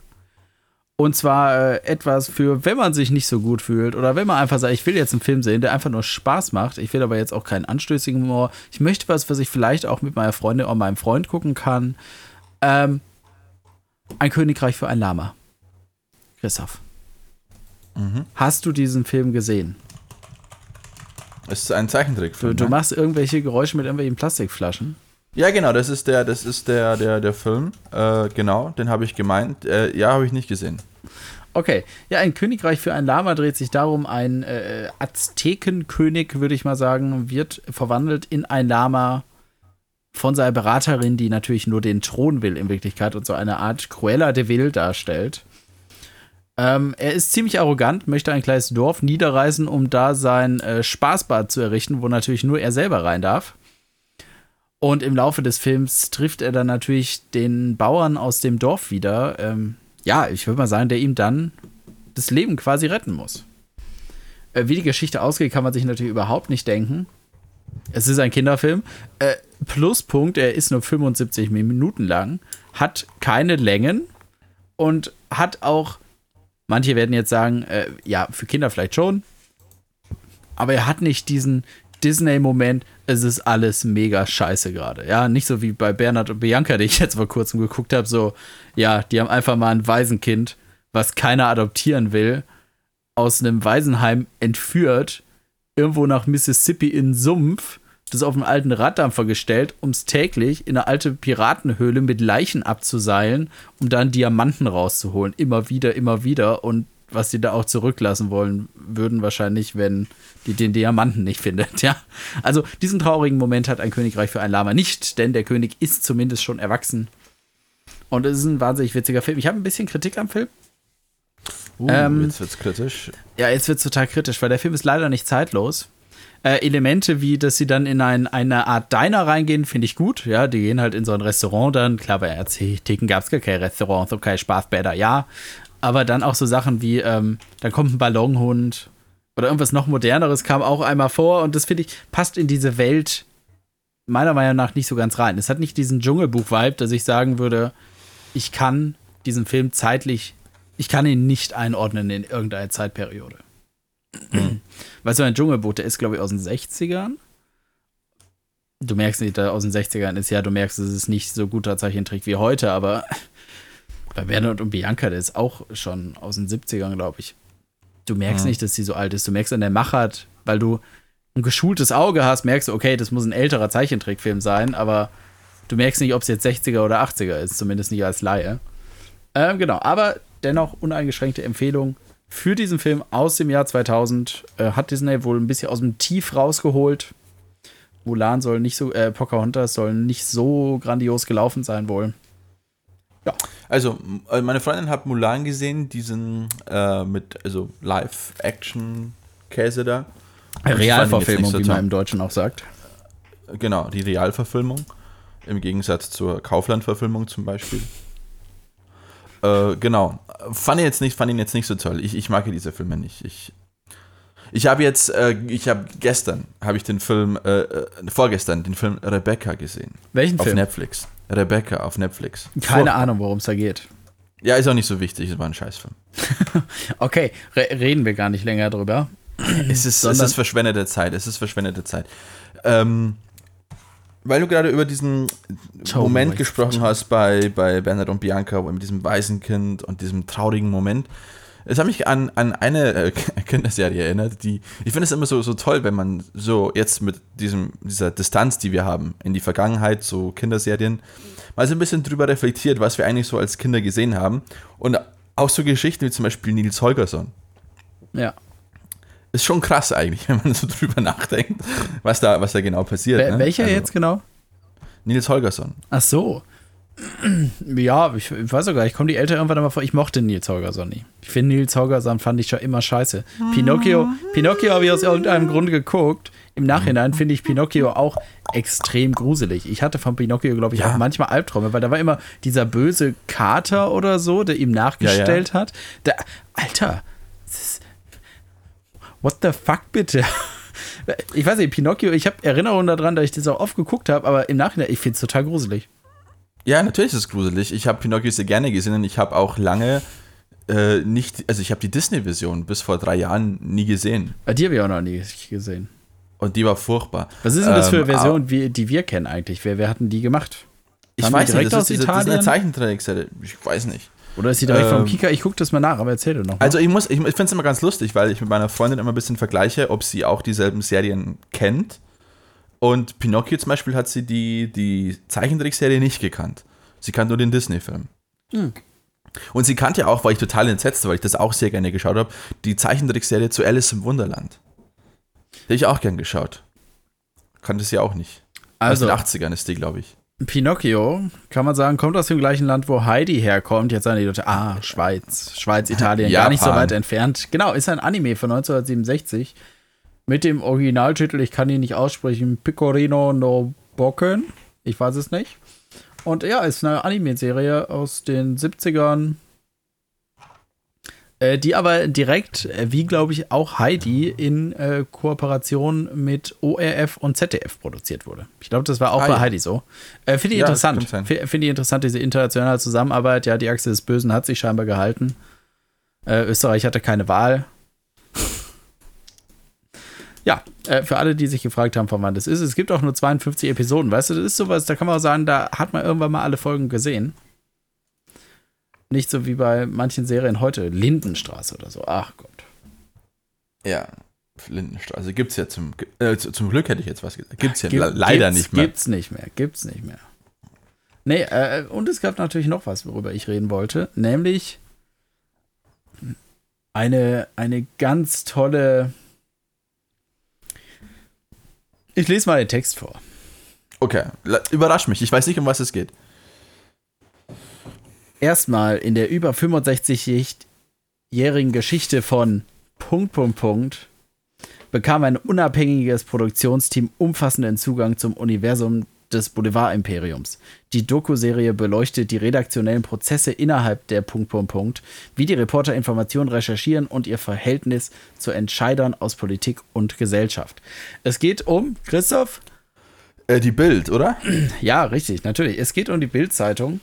Und zwar äh, etwas für, wenn man sich nicht so gut fühlt oder wenn man einfach sagt, ich will jetzt einen Film sehen, der einfach nur Spaß macht. Ich will aber jetzt auch keinen anstößigen Humor. Ich möchte was, was ich vielleicht auch mit meiner Freundin oder meinem Freund gucken kann. Ähm, ein Königreich für ein Lama. Christoph. Mhm. Hast du diesen Film gesehen? Es ist ein Zeichentrickfilm. Du, du ne? machst irgendwelche Geräusche mit irgendwelchen Plastikflaschen. Ja, genau, das ist der, das ist der, der, der Film. Äh, genau, den habe ich gemeint. Äh, ja, habe ich nicht gesehen. Okay, ja, ein Königreich für ein Lama dreht sich darum, ein äh, Aztekenkönig, würde ich mal sagen, wird verwandelt in ein Lama von seiner Beraterin, die natürlich nur den Thron will in Wirklichkeit und so eine Art Cruella de Vil darstellt. Ähm, er ist ziemlich arrogant, möchte ein kleines Dorf niederreißen, um da sein äh, Spaßbad zu errichten, wo natürlich nur er selber rein darf. Und im Laufe des Films trifft er dann natürlich den Bauern aus dem Dorf wieder. Ähm, ja, ich würde mal sagen, der ihm dann das Leben quasi retten muss. Äh, wie die Geschichte ausgeht, kann man sich natürlich überhaupt nicht denken. Es ist ein Kinderfilm. Äh, Pluspunkt, er ist nur 75 Minuten lang, hat keine Längen und hat auch, manche werden jetzt sagen, äh, ja, für Kinder vielleicht schon, aber er hat nicht diesen Disney-Moment, es ist alles mega scheiße gerade. Ja, nicht so wie bei Bernhard und Bianca, die ich jetzt vor kurzem geguckt habe, so, ja, die haben einfach mal ein Waisenkind, was keiner adoptieren will, aus einem Waisenheim entführt, irgendwo nach Mississippi in Sumpf das auf einen alten Raddampfer gestellt, um es täglich in eine alte Piratenhöhle mit Leichen abzuseilen, um dann Diamanten rauszuholen. Immer wieder, immer wieder. Und was die da auch zurücklassen wollen würden, wahrscheinlich, wenn die den Diamanten nicht findet, ja. Also diesen traurigen Moment hat ein Königreich für ein Lama nicht, denn der König ist zumindest schon erwachsen. Und es ist ein wahnsinnig witziger Film. Ich habe ein bisschen Kritik am Film. Uh, ähm, jetzt wird's kritisch. Ja, jetzt wird's total kritisch, weil der Film ist leider nicht zeitlos äh, Elemente, wie dass sie dann in ein, eine Art Diner reingehen, finde ich gut. Ja, die gehen halt in so ein Restaurant dann. Klar, bei RC-Theken gab es gar kein Restaurant, so kein Spaßbäder, ja. Aber dann auch so Sachen wie, ähm, dann kommt ein Ballonhund, oder irgendwas noch moderneres kam auch einmal vor und das finde ich passt in diese Welt meiner Meinung nach nicht so ganz rein. Es hat nicht diesen Dschungelbuch-Vibe, dass ich sagen würde, ich kann diesen Film zeitlich, ich kann ihn nicht einordnen in irgendeine Zeitperiode. Mhm. Weißt du, ein Dschungelbuch, der ist, glaube ich, aus den 60ern. Du merkst nicht, dass aus den 60ern ist ja, du merkst, es ist nicht so guter Zeichentrick wie heute, aber bei Bernhard und Bianca, der ist auch schon aus den 70ern, glaube ich. Du merkst mhm. nicht, dass sie so alt ist. Du merkst an der Machart, weil du ein geschultes Auge hast, merkst du, okay, das muss ein älterer Zeichentrickfilm sein, aber du merkst nicht, ob es jetzt 60er oder 80er ist, zumindest nicht als Laie. Ähm, genau, aber dennoch uneingeschränkte Empfehlung für diesen Film aus dem Jahr 2000. Äh, hat Disney wohl ein bisschen aus dem Tief rausgeholt. Mulan soll nicht so, äh, Pocahontas soll nicht so grandios gelaufen sein wohl. Ja. Also, äh, meine Freundin hat Mulan gesehen, diesen äh, mit, also Live-Action-Käse da. Realverfilmung, wie man im Deutschen auch sagt. Genau, die Realverfilmung. Im Gegensatz zur Kaufland-Verfilmung zum Beispiel. Äh, genau. Fand ihn jetzt nicht, fand ihn jetzt nicht so toll. Ich, ich mag diese Filme nicht. Ich, ich habe jetzt, äh, ich habe gestern, habe ich den Film, äh, äh, vorgestern, den Film Rebecca gesehen. Welchen auf Film? Auf Netflix. Rebecca auf Netflix. Keine Vor Ahnung, worum es da geht. Ja, ist auch nicht so wichtig, es war ein Scheißfilm. okay, re reden wir gar nicht länger drüber. es, ist, es ist verschwendete Zeit, es ist verschwendete Zeit. Ähm, weil du gerade über diesen Ciao, Moment gesprochen hast bei, bei Bernhard und Bianca, mit diesem Waisenkind und diesem traurigen Moment. Es hat mich an, an eine äh, Kinderserie erinnert, die, ich finde es immer so, so toll, wenn man so jetzt mit diesem, dieser Distanz, die wir haben in die Vergangenheit, so Kinderserien, mal so ein bisschen drüber reflektiert, was wir eigentlich so als Kinder gesehen haben. Und auch so Geschichten wie zum Beispiel Nils Holgersson. Ja. Ist schon krass eigentlich, wenn man so drüber nachdenkt, was da, was da genau passiert. Wel ne? Welcher also, jetzt genau? Nils Holgersson. Ach so. Ja, ich, ich weiß sogar, ich komme die Eltern irgendwann mal vor, ich mochte Nils Holgersson nie. Ich finde Nils Holgersson fand ich schon immer scheiße. Pinocchio, Pinocchio habe ich aus irgendeinem Grund geguckt. Im Nachhinein finde ich Pinocchio auch extrem gruselig. Ich hatte von Pinocchio, glaube ich, ja. auch manchmal Albträume, weil da war immer dieser böse Kater oder so, der ihm nachgestellt ja, ja. hat. Der, Alter, what the fuck bitte? Ich weiß nicht, Pinocchio, ich habe Erinnerungen daran, dass ich das auch oft geguckt habe, aber im Nachhinein, ich finde es total gruselig. Ja, natürlich ist es gruselig. Ich habe Pinocchio sehr gerne gesehen und ich habe auch lange äh, nicht, also ich habe die Disney-Version bis vor drei Jahren nie gesehen. Ah, die habe ich auch noch nie gesehen. Und die war furchtbar. Was ist denn das für eine ähm, Version, wie, die wir kennen eigentlich? Wer, wer hatten die gemacht? Ich Haben weiß nicht, das ist, diese, das ist eine Zeichentrickserie. Ich weiß nicht. Oder ist die direkt ähm, vom Kika? Ich gucke das mal nach, aber erzähl doch noch. Mal. Also ich muss, ich, ich finde es immer ganz lustig, weil ich mit meiner Freundin immer ein bisschen vergleiche, ob sie auch dieselben Serien kennt und Pinocchio zum Beispiel hat sie die, die Zeichentrickserie nicht gekannt. Sie kannte nur den Disney-Film. Hm. Und sie kannte ja auch, weil ich total entsetzt war, weil ich das auch sehr gerne geschaut habe, die Zeichentrickserie zu Alice im Wunderland. Die ich auch gern geschaut. Kannte sie auch nicht. Also, aus den 80ern ist die, glaube ich. Pinocchio, kann man sagen, kommt aus dem gleichen Land, wo Heidi herkommt. Jetzt sagen die Leute, ah, Schweiz, Schweiz, Italien, gar nicht so weit entfernt. Genau, ist ein Anime von 1967 mit dem Originaltitel, ich kann ihn nicht aussprechen, Pecorino no Bocken. Ich weiß es nicht. Und ja, ist eine Anime-Serie aus den 70ern, äh, die aber direkt, äh, wie glaube ich auch Heidi, in äh, Kooperation mit ORF und ZDF produziert wurde. Ich glaube, das war auch ah, bei ja. Heidi so. Äh, Finde ich ja, interessant. Finde ich interessant, diese internationale Zusammenarbeit. Ja, die Achse des Bösen hat sich scheinbar gehalten. Äh, Österreich hatte keine Wahl. Ja, äh, für alle, die sich gefragt haben, von wann das ist, es gibt auch nur 52 Episoden. Weißt du, das ist sowas, da kann man auch sagen, da hat man irgendwann mal alle Folgen gesehen. Nicht so wie bei manchen Serien heute, Lindenstraße oder so. Ach Gott. Ja, Lindenstraße gibt es ja zum, äh, zum Glück hätte ich jetzt was gesagt. Gibt es ja Gibt, leider nicht mehr. Gibt's nicht mehr, gibt's nicht mehr. Nee, äh, und es gab natürlich noch was, worüber ich reden wollte, nämlich eine, eine ganz tolle ich lese mal den Text vor. Okay, überrasch mich. Ich weiß nicht, um was es geht. Erstmal in der über 65-jährigen Geschichte von Punkt, Punkt, Punkt bekam ein unabhängiges Produktionsteam umfassenden Zugang zum Universum des Boulevard-Imperiums. Die Doku-Serie beleuchtet die redaktionellen Prozesse innerhalb der Punkt, Punkt, Punkt, wie die Reporter Informationen recherchieren und ihr Verhältnis zu Entscheidern aus Politik und Gesellschaft. Es geht um, Christoph? Äh, die Bild, oder? Ja, richtig, natürlich. Es geht um die Bild-Zeitung.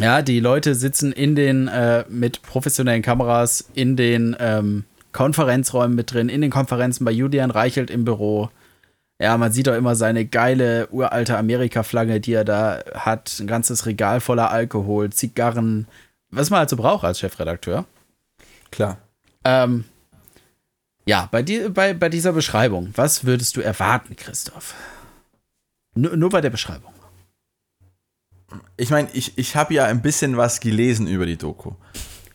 Ja, die Leute sitzen in den, äh, mit professionellen Kameras in den ähm, Konferenzräumen mit drin, in den Konferenzen bei Julian Reichelt im Büro. Ja, man sieht doch immer seine geile uralte Amerika-Flagge, die er da hat. Ein ganzes Regal voller Alkohol, Zigarren, was man halt so braucht als Chefredakteur. Klar. Ähm, ja, bei, die, bei, bei dieser Beschreibung, was würdest du erwarten, Christoph? Nur, nur bei der Beschreibung. Ich meine, ich, ich habe ja ein bisschen was gelesen über die Doku.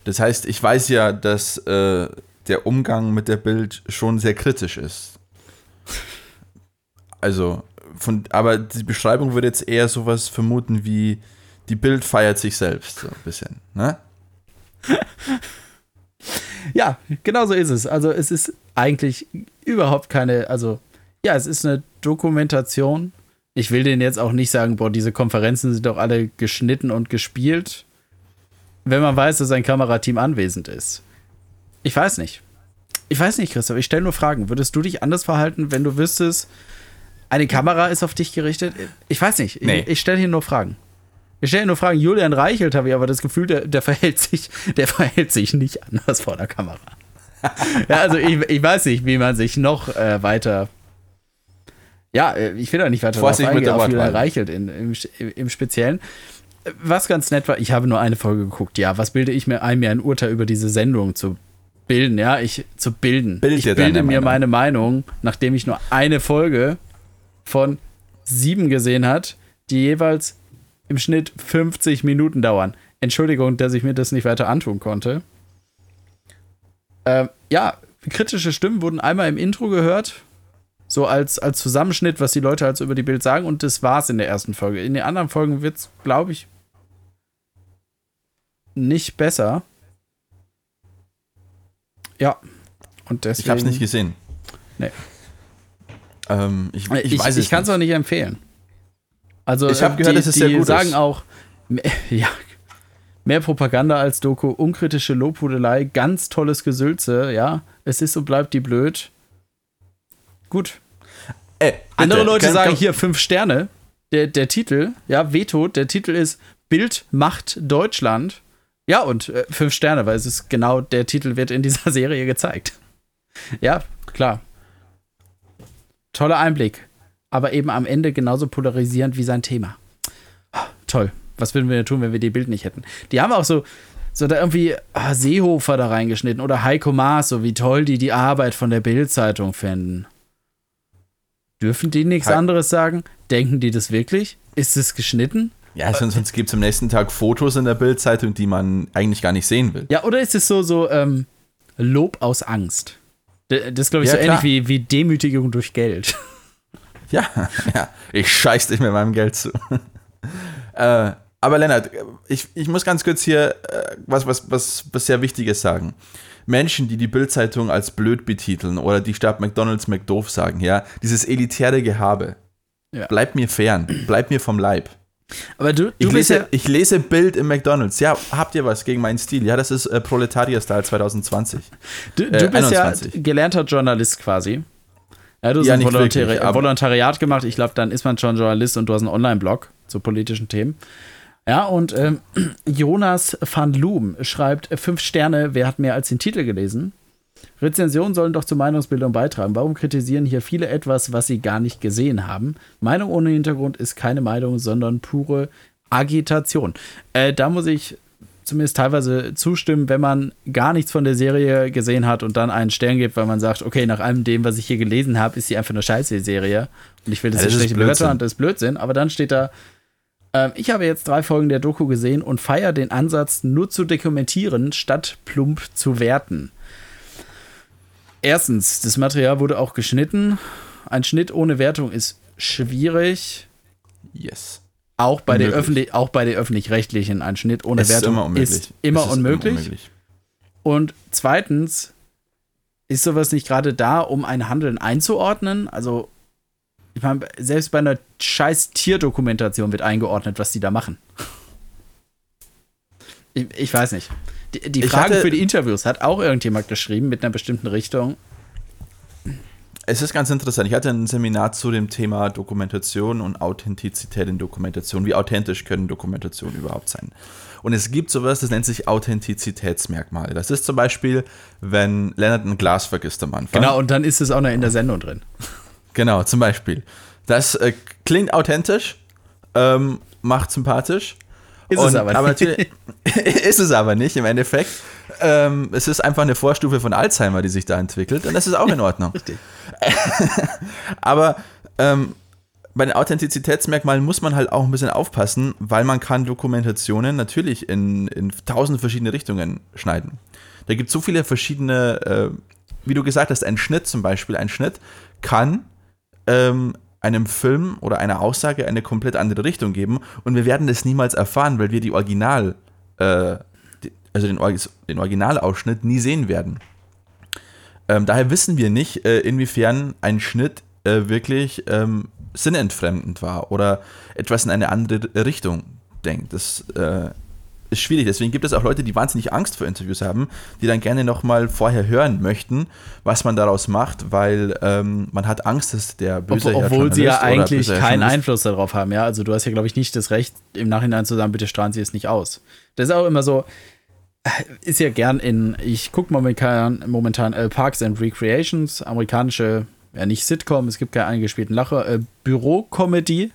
Das heißt, ich weiß ja, dass äh, der Umgang mit der Bild schon sehr kritisch ist. Also, von, aber die Beschreibung würde jetzt eher sowas vermuten wie, die Bild feiert sich selbst, so ein bisschen, ne? ja, genau so ist es. Also, es ist eigentlich überhaupt keine, also, ja, es ist eine Dokumentation. Ich will denen jetzt auch nicht sagen, boah, diese Konferenzen sind doch alle geschnitten und gespielt, wenn man weiß, dass ein Kamerateam anwesend ist. Ich weiß nicht. Ich weiß nicht, Christoph, ich stelle nur Fragen. Würdest du dich anders verhalten, wenn du wüsstest, eine Kamera ist auf dich gerichtet? Ich weiß nicht. Nee. Ich, ich stelle hier nur Fragen. Ich stelle nur Fragen. Julian Reichelt habe ich aber das Gefühl, der, der, verhält sich, der verhält sich nicht anders vor der Kamera. ja, also ich, ich weiß nicht, wie man sich noch äh, weiter. Ja, äh, ich will da nicht weiter Vorsicht drauf mit der Wortwahl. Reichelt in, im, im Speziellen. Was ganz nett war, ich habe nur eine Folge geguckt. Ja, was bilde ich mir ein, mir ein Urteil über diese Sendung zu bilden? Ja, ich zu bilden. Bild ich bilde mir Meinung. meine Meinung, nachdem ich nur eine Folge von sieben gesehen hat, die jeweils im Schnitt 50 Minuten dauern. Entschuldigung, dass ich mir das nicht weiter antun konnte. Ähm, ja, kritische Stimmen wurden einmal im Intro gehört, so als, als Zusammenschnitt, was die Leute halt so über die Bild sagen, und das war's in der ersten Folge. In den anderen Folgen wird's, glaube ich, nicht besser. Ja. Und deswegen. Ich habe es nicht gesehen. Nee. Ähm, ich, ich, ich, weiß ich es kann es auch nicht empfehlen. Also, Ich hab gehört, die, dass es die sehr gut sagen ist. auch, mehr, ja, mehr Propaganda als Doku, unkritische Lobhudelei, ganz tolles Gesülze, ja. Es ist und bleibt die blöd. Gut. Äh, Andere Leute sagen hier fünf Sterne. Der, der Titel, ja, Veto, der Titel ist Bild macht Deutschland. Ja, und äh, fünf Sterne, weil es ist genau der Titel wird in dieser Serie gezeigt. Ja, klar. Toller Einblick. Aber eben am Ende genauso polarisierend wie sein Thema. Ah, Toll. Was würden wir denn tun, wenn wir die Bild nicht hätten? Die haben auch so, so da irgendwie ah, Seehofer da reingeschnitten oder Heiko Maas, so wie toll die die Arbeit von der Bild-Zeitung fänden. Dürfen die nichts Hei- anderes sagen? Denken die das wirklich? Ist es geschnitten? Ja, sonst, sonst gibt es am nächsten Tag Fotos in der Bildzeitung, die man eigentlich gar nicht sehen will. Ja, oder ist es so, so ähm, Lob aus Angst? Das ist, glaube ich, Ja, so klar. ähnlich wie, wie Demütigung durch Geld. Ja, ja, ich scheiß dich mit meinem Geld zu. äh, aber Lennart, ich, ich muss ganz kurz hier äh, was, was, was, was sehr Wichtiges sagen. Menschen, die die Bildzeitung als blöd betiteln oder die statt McDonalds McDoof sagen, ja, dieses elitäre Gehabe, Ja. bleibt mir fern, bleibt mir vom Leib. Aber du, du Ich lese, ja. ich lese Bild im McDonalds. Ja, habt ihr was gegen meinen Stil? Ja, das ist äh, Proletarier-Style 2020. Du, du äh, bist ja 21. gelernter Journalist quasi. Ja, du hast Ja, ein nicht Volontari wirklich, Volontariat gemacht. Ich glaube, dann ist man schon Journalist und du hast einen Online-Blog zu politischen Themen. Ja, und ähm, Jonas van Loom schreibt: äh, Fünf Sterne, wer hat mehr als den Titel gelesen? Rezensionen sollen doch zur Meinungsbildung beitragen. Warum kritisieren hier viele etwas, was sie gar nicht gesehen haben? Meinung ohne Hintergrund ist keine Meinung, sondern pure Agitation. Äh, da muss ich zumindest teilweise zustimmen, wenn man gar nichts von der Serie gesehen hat und dann einen Stern gibt, weil man sagt, okay, nach allem dem, was ich hier gelesen habe, ist sie einfach eine scheiße Serie und ich will das Ja, nicht das ist schlecht bewerten das ist Blödsinn, aber dann steht da, ähm, ich habe jetzt drei Folgen der Doku gesehen und feiere den Ansatz, nur zu dokumentieren, statt plump zu werten. Erstens, das Material wurde auch geschnitten. Ein Schnitt ohne Wertung ist schwierig. Yes. Auch bei, der Unmöglich. öffentlich, auch bei der öffentlich-rechtlichen ein Schnitt ohne Es ist Wertung immer unmöglich. ist immer ist unmöglich. Und zweitens ist sowas nicht gerade da, um ein Handeln einzuordnen? Also ich meine, selbst bei einer scheiß Tierdokumentation wird eingeordnet, was die da machen. Ich, ich weiß nicht. Die, die Fragen für die Interviews hat auch irgendjemand geschrieben mit einer bestimmten Richtung. Es ist ganz interessant. Ich hatte ein Seminar zu dem Thema Dokumentation und Authentizität in Dokumentation. Wie authentisch können Dokumentationen überhaupt sein? Und es gibt sowas, das nennt sich Authentizitätsmerkmale. Das ist zum Beispiel, wenn Leonard ein Glas vergisst am Anfang. Genau, und dann ist es auch noch in der Sendung drin. Genau, zum Beispiel. Das äh, klingt authentisch, ähm, macht sympathisch. Ist und, es aber nicht. Aber ist es aber nicht im Endeffekt. Ähm, es ist einfach eine Vorstufe von Alzheimer, die sich da entwickelt. Und das ist auch in Ordnung. Richtig. aber ähm, bei den Authentizitätsmerkmalen muss man halt auch ein bisschen aufpassen, weil man kann Dokumentationen natürlich in, in tausend verschiedene Richtungen schneiden. Da gibt es so viele verschiedene, äh, wie du gesagt hast, ein Schnitt zum Beispiel, ein Schnitt kann ähm, einem Film oder einer Aussage eine komplett andere Richtung geben und wir werden das niemals erfahren, weil wir die Original, äh, die, also den, den Originalausschnitt nie sehen werden. Ähm, daher wissen wir nicht, äh, inwiefern ein Schnitt äh, wirklich ähm, sinnentfremdend war oder etwas in eine andere Richtung denkt. Das äh, ist schwierig. Deswegen gibt es auch Leute, die wahnsinnig Angst vor Interviews haben, die dann gerne nochmal vorher hören möchten, was man daraus macht, weil ähm, man hat Angst, dass der böse Obwohl, obwohl sie ja eigentlich keinen Einfluss darauf haben, ja. Also du hast ja, glaube ich, nicht das Recht, im Nachhinein zu sagen, bitte strahlen Sie es nicht aus. Das ist auch immer so, äh, ist ja gern in, ich gucke momentan, momentan äh, Parks and Recreations, amerikanische, ja nicht Sitcom, es gibt keine eingespielten Lacher, äh, Büro-Comedy,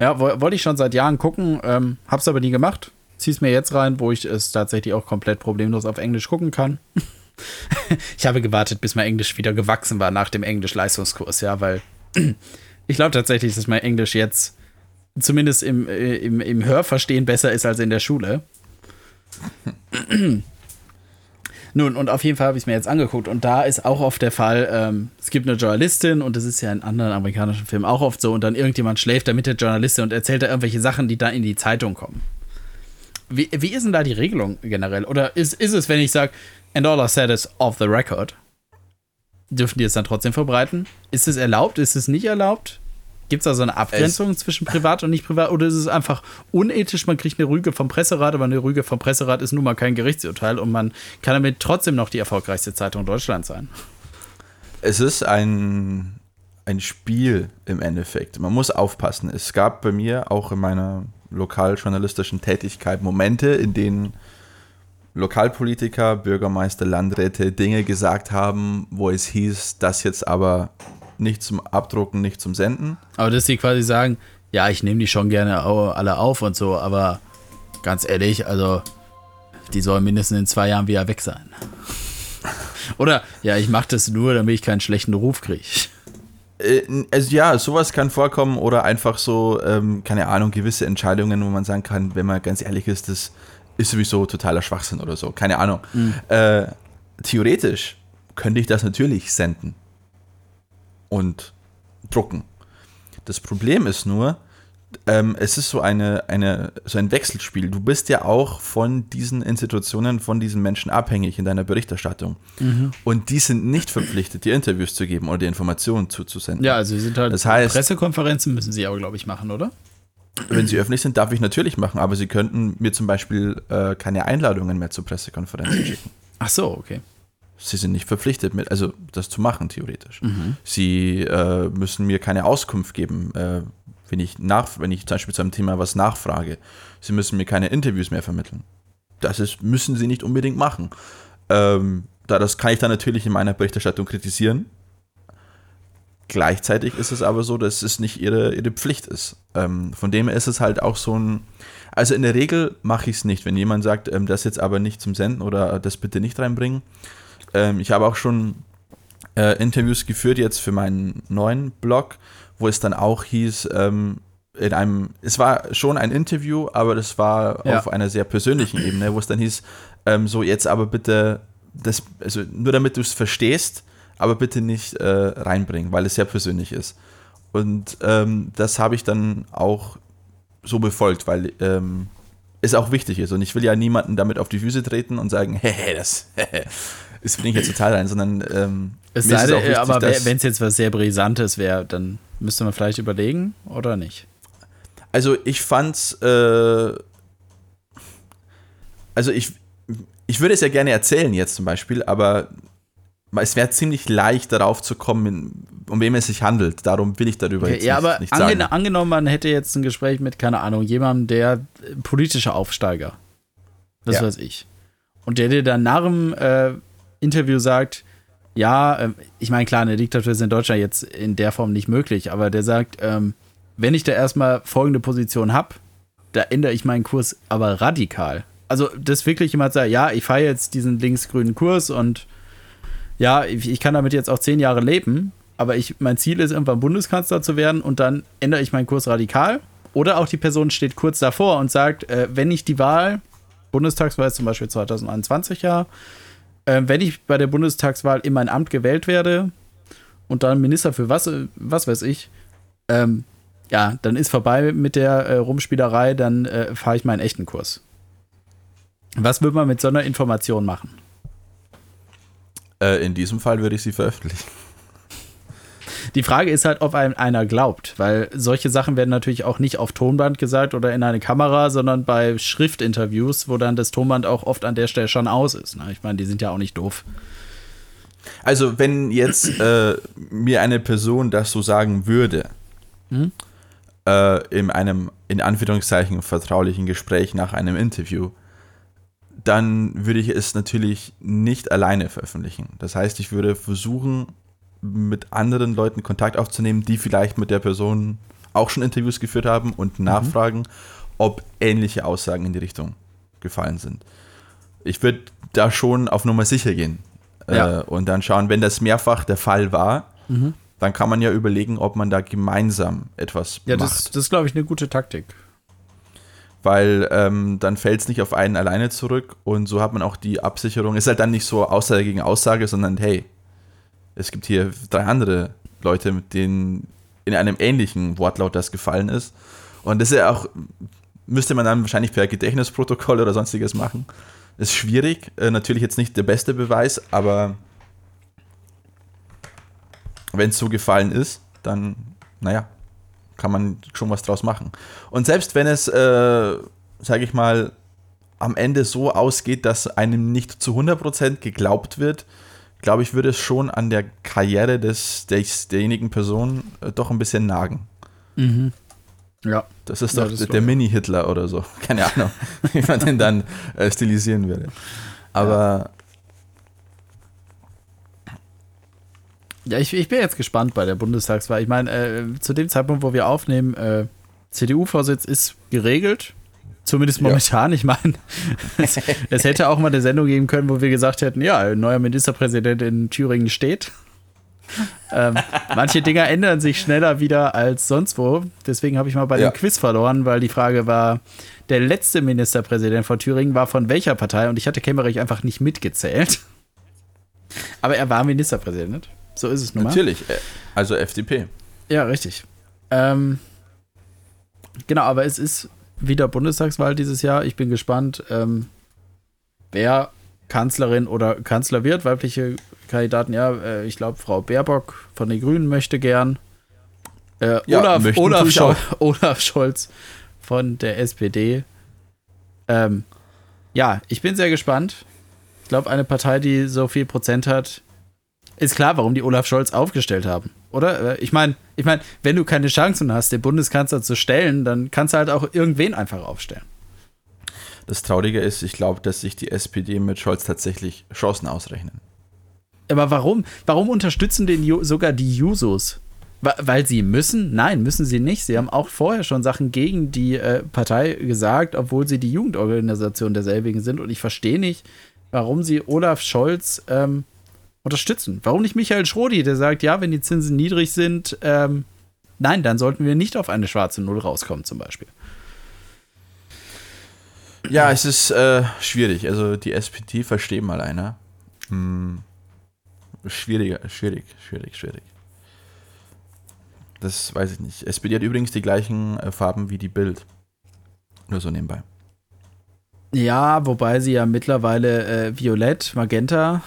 ja, wollte ich schon seit Jahren gucken, ähm, hab's aber nie gemacht. Zieh's mir jetzt rein, wo ich es tatsächlich auch komplett problemlos auf Englisch gucken kann. ich habe gewartet, bis mein Englisch wieder gewachsen war nach dem Englisch-Leistungskurs, ja, weil ich glaube tatsächlich, dass mein Englisch jetzt zumindest im, äh, im, im Hörverstehen besser ist als in der Schule. Nun, und auf jeden Fall habe ich es mir jetzt angeguckt und da ist auch oft der Fall, ähm, es gibt eine Journalistin und das ist ja in anderen amerikanischen Filmen auch oft so und dann irgendjemand schläft da mit der Journalistin und erzählt da irgendwelche Sachen, die dann in die Zeitung kommen. Wie, wie ist denn da die Regelung generell? Oder ist, ist es, wenn ich sage, and all I said is off the record, dürfen die es dann trotzdem verbreiten? Ist es erlaubt? Ist es nicht erlaubt? Gibt es da so eine Abgrenzung es zwischen privat und nicht privat? Oder ist es einfach unethisch, man kriegt eine Rüge vom Presserat, aber eine Rüge vom Presserat ist nun mal kein Gerichtsurteil und man kann damit trotzdem noch die erfolgreichste Zeitung Deutschlands sein? Es ist ein, ein Spiel im Endeffekt. Man muss aufpassen. Es gab bei mir auch in meiner lokaljournalistischen Tätigkeit Momente, in denen Lokalpolitiker, Bürgermeister, Landräte Dinge gesagt haben, wo es hieß, das jetzt aber nicht zum Abdrucken, nicht zum Senden. Aber dass sie quasi sagen, ja, ich nehme die schon gerne alle auf und so, aber ganz ehrlich, also die sollen mindestens in zwei Jahren wieder weg sein. Oder, ja, ich mache das nur, damit ich keinen schlechten Ruf kriege. Äh, also ja, sowas kann vorkommen oder einfach so, ähm, keine Ahnung, gewisse Entscheidungen, wo man sagen kann, wenn man ganz ehrlich ist, das ist sowieso totaler Schwachsinn oder so, keine Ahnung. Mhm. Äh, theoretisch könnte ich das natürlich senden und drucken. Das Problem ist nur, ähm, es ist so, eine, eine, so ein Wechselspiel. Du bist ja auch von diesen Institutionen, von diesen Menschen abhängig in deiner Berichterstattung. Mhm. Und die sind nicht verpflichtet, dir Interviews zu geben oder die Informationen zuzusenden. Ja, also sie sind halt. Das heißt, Pressekonferenzen müssen sie aber, glaube ich, machen, oder? Wenn sie öffentlich sind, darf ich natürlich machen, aber sie könnten mir zum Beispiel äh, keine Einladungen mehr zu Pressekonferenzen schicken. Ach so, okay. Sie sind nicht verpflichtet, mit, also das zu machen, theoretisch. Mhm. Sie äh, müssen mir keine Auskunft geben, äh, wenn, ich nach, wenn ich zum Beispiel zu einem Thema was nachfrage. Sie müssen mir keine Interviews mehr vermitteln. Das ist, müssen sie nicht unbedingt machen. Ähm, da das kann ich dann natürlich in meiner Berichterstattung kritisieren. Gleichzeitig ist es aber so, dass es nicht ihre, ihre Pflicht ist. Ähm, von dem her ist es halt auch so ein. Also in der Regel mache ich es nicht. Wenn jemand sagt, ähm, das jetzt aber nicht zum Senden oder das bitte nicht reinbringen, ähm, ich habe auch schon äh, Interviews geführt jetzt für meinen neuen Blog, wo es dann auch hieß, ähm, in einem, es war schon ein Interview, aber das war ja. auf einer sehr persönlichen Ebene, wo es dann hieß, ähm, so jetzt aber bitte, das, also nur damit du es verstehst, aber bitte nicht äh, reinbringen, weil es sehr persönlich ist. Und ähm, das habe ich dann auch so befolgt, weil ähm, es auch wichtig ist. Und ich will ja niemanden damit auf die Füße treten und sagen, hey, das, ist bin ich jetzt total rein, sondern ähm, Es sei denn, aber wenn es jetzt was sehr Brisantes wäre, dann müsste man vielleicht überlegen oder nicht. Also ich fand's, äh, also ich, ich würde es ja gerne erzählen jetzt zum Beispiel, aber es wäre ziemlich leicht darauf zu kommen, um wem es sich handelt. Darum will ich darüber jetzt ja, nicht, aber nicht sagen. angenommen, man hätte jetzt ein Gespräch mit, keine Ahnung, jemandem, der äh, politischer Aufsteiger, das Ja. weiß ich. Und der dir dann nach dem äh, Interview sagt, ja, äh, ich meine, klar, eine Diktatur ist in Deutschland jetzt in der Form nicht möglich, aber der sagt, ähm, wenn ich da erstmal folgende Position habe, da ändere ich meinen Kurs aber radikal. Also, das wirklich jemand sagt, ja, ich fahre jetzt diesen linksgrünen Kurs und ja, ich, ich kann damit jetzt auch zehn Jahre leben, aber ich, mein Ziel ist, irgendwann Bundeskanzler zu werden und dann ändere ich meinen Kurs radikal. Oder auch die Person steht kurz davor und sagt, äh, wenn ich die Wahl, Bundestagswahl zum Beispiel 2021 ja, äh, wenn ich bei der Bundestagswahl in mein Amt gewählt werde und dann Minister für was, was weiß ich, ähm, ja, dann ist vorbei mit der äh, Rumspielerei, dann äh, fahre ich meinen echten Kurs. Was würde man mit so einer Information machen? Äh, in diesem Fall würde ich sie veröffentlichen. Die Frage ist halt, ob einem einer glaubt, weil solche Sachen werden natürlich auch nicht auf Tonband gesagt oder in eine Kamera, sondern bei Schriftinterviews, wo dann das Tonband auch oft an der Stelle schon aus ist. Ne? Ich meine, die sind ja auch nicht doof. Also wenn jetzt äh, mir eine Person das so sagen würde, Hm? äh, in einem, in Anführungszeichen, vertraulichen Gespräch nach einem Interview, dann würde ich es natürlich nicht alleine veröffentlichen. Das heißt, ich würde versuchen, mit anderen Leuten Kontakt aufzunehmen, die vielleicht mit der Person auch schon Interviews geführt haben und nachfragen, ob ähnliche Aussagen in die Richtung gefallen sind. Ich würde da schon auf Nummer sicher gehen Ja. äh, und dann schauen, wenn das mehrfach der Fall war, dann kann man ja überlegen, ob man da gemeinsam etwas Ja, macht das, das ist, glaube ich, eine gute Taktik. weil ähm, dann fällt es nicht auf einen alleine zurück und so hat man auch die Absicherung. Ist halt dann nicht so Aussage gegen Aussage, sondern hey, es gibt hier drei andere Leute, mit denen in einem ähnlichen Wortlaut das gefallen ist. Und das ist ja auch, müsste man dann wahrscheinlich per Gedächtnisprotokoll oder sonstiges machen. Ist schwierig, äh, natürlich jetzt nicht der beste Beweis, aber wenn es so gefallen ist, dann, naja, kann man schon was draus machen. Und selbst wenn es, äh, sage ich mal, am Ende so ausgeht, dass einem nicht zu 100% geglaubt wird, glaube ich, würde es schon an der Karriere des, des derjenigen Person äh, doch ein bisschen nagen. Ja. Das ist Ja, doch das der, der. Mini-Hitler oder so. Keine Ahnung, wie man den dann äh, stilisieren würde. Aber Ja, ich, ich bin jetzt gespannt bei der Bundestagswahl. Ich meine, äh, zu dem Zeitpunkt, wo wir aufnehmen, äh, CDU-Vorsitz ist geregelt. Zumindest Ja. momentan. Ich meine, es, es hätte auch mal eine Sendung geben können, wo wir gesagt hätten, ja, ein neuer Ministerpräsident in Thüringen steht. ähm, manche Dinger ändern sich schneller wieder als sonst wo. Deswegen habe ich mal bei Ja. dem Quiz verloren, weil die Frage war, der letzte Ministerpräsident von Thüringen war von welcher Partei? Und ich hatte Kemmerich einfach nicht mitgezählt. Aber er war Ministerpräsident. So ist es nun mal. natürlich, äh, also FDP. Ja, richtig. Ähm, genau, aber es ist wieder Bundestagswahl dieses Jahr. Ich bin gespannt, ähm, wer Kanzlerin oder Kanzler wird. Weibliche Kandidaten, ja, äh, ich glaube, Frau Baerbock von den Grünen möchte gern. Äh, Ja, Olaf, Olaf, Schol. Olaf Scholz von der SPD. Ähm, ja, ich bin sehr gespannt. Ich glaube, eine Partei, die so viel Prozent hat, ist klar, warum die Olaf Scholz aufgestellt haben, oder? Äh, Ich meine, ich mein, wenn du keine Chancen hast, den Bundeskanzler zu stellen, dann kannst du halt auch irgendwen einfach aufstellen. Das Traurige ist, ich glaube, dass sich die SPD mit Scholz tatsächlich Chancen ausrechnen. Aber warum? Warum unterstützen den Ju sogar die Jusos? Weil sie müssen? Nein, müssen sie nicht. Sie haben auch vorher schon Sachen gegen die äh, Partei gesagt, obwohl sie die Jugendorganisation derselbigen sind. Und ich verstehe nicht, warum sie Olaf Scholz ähm, unterstützen. Warum nicht Michael Schrodi, der sagt, ja, wenn die Zinsen niedrig sind, ähm, nein, dann sollten wir nicht auf eine schwarze Null rauskommen, zum Beispiel. Ja, es ist äh, schwierig. Also die SPD versteht mal einer. Hm. Schwieriger, schwierig, schwierig, schwierig. Das weiß ich nicht. SPD hat übrigens die gleichen äh, Farben wie die Bild. Nur so nebenbei. Ja, wobei sie ja mittlerweile äh, Violett, Magenta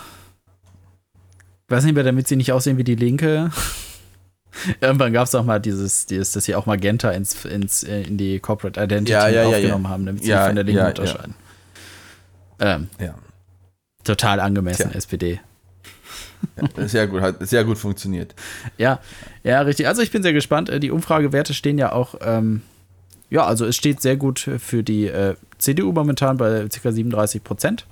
weiß nicht mehr, damit sie nicht aussehen wie die Linke. Irgendwann gab es auch mal dieses, dieses, dass sie auch Magenta ins, ins, äh, in die Corporate Identity Ja, ja, aufgenommen ja. haben, damit sie von der Linken unterscheiden. Ähm, Ja. total angemessen, Tja. SPD. Sehr gut, hat sehr gut funktioniert. Ja, ja, richtig. Also ich bin sehr gespannt. Äh, Die Umfragewerte stehen ja auch, ähm, ja, also es steht sehr gut für die äh, CDU momentan bei ca. 37 Prozent.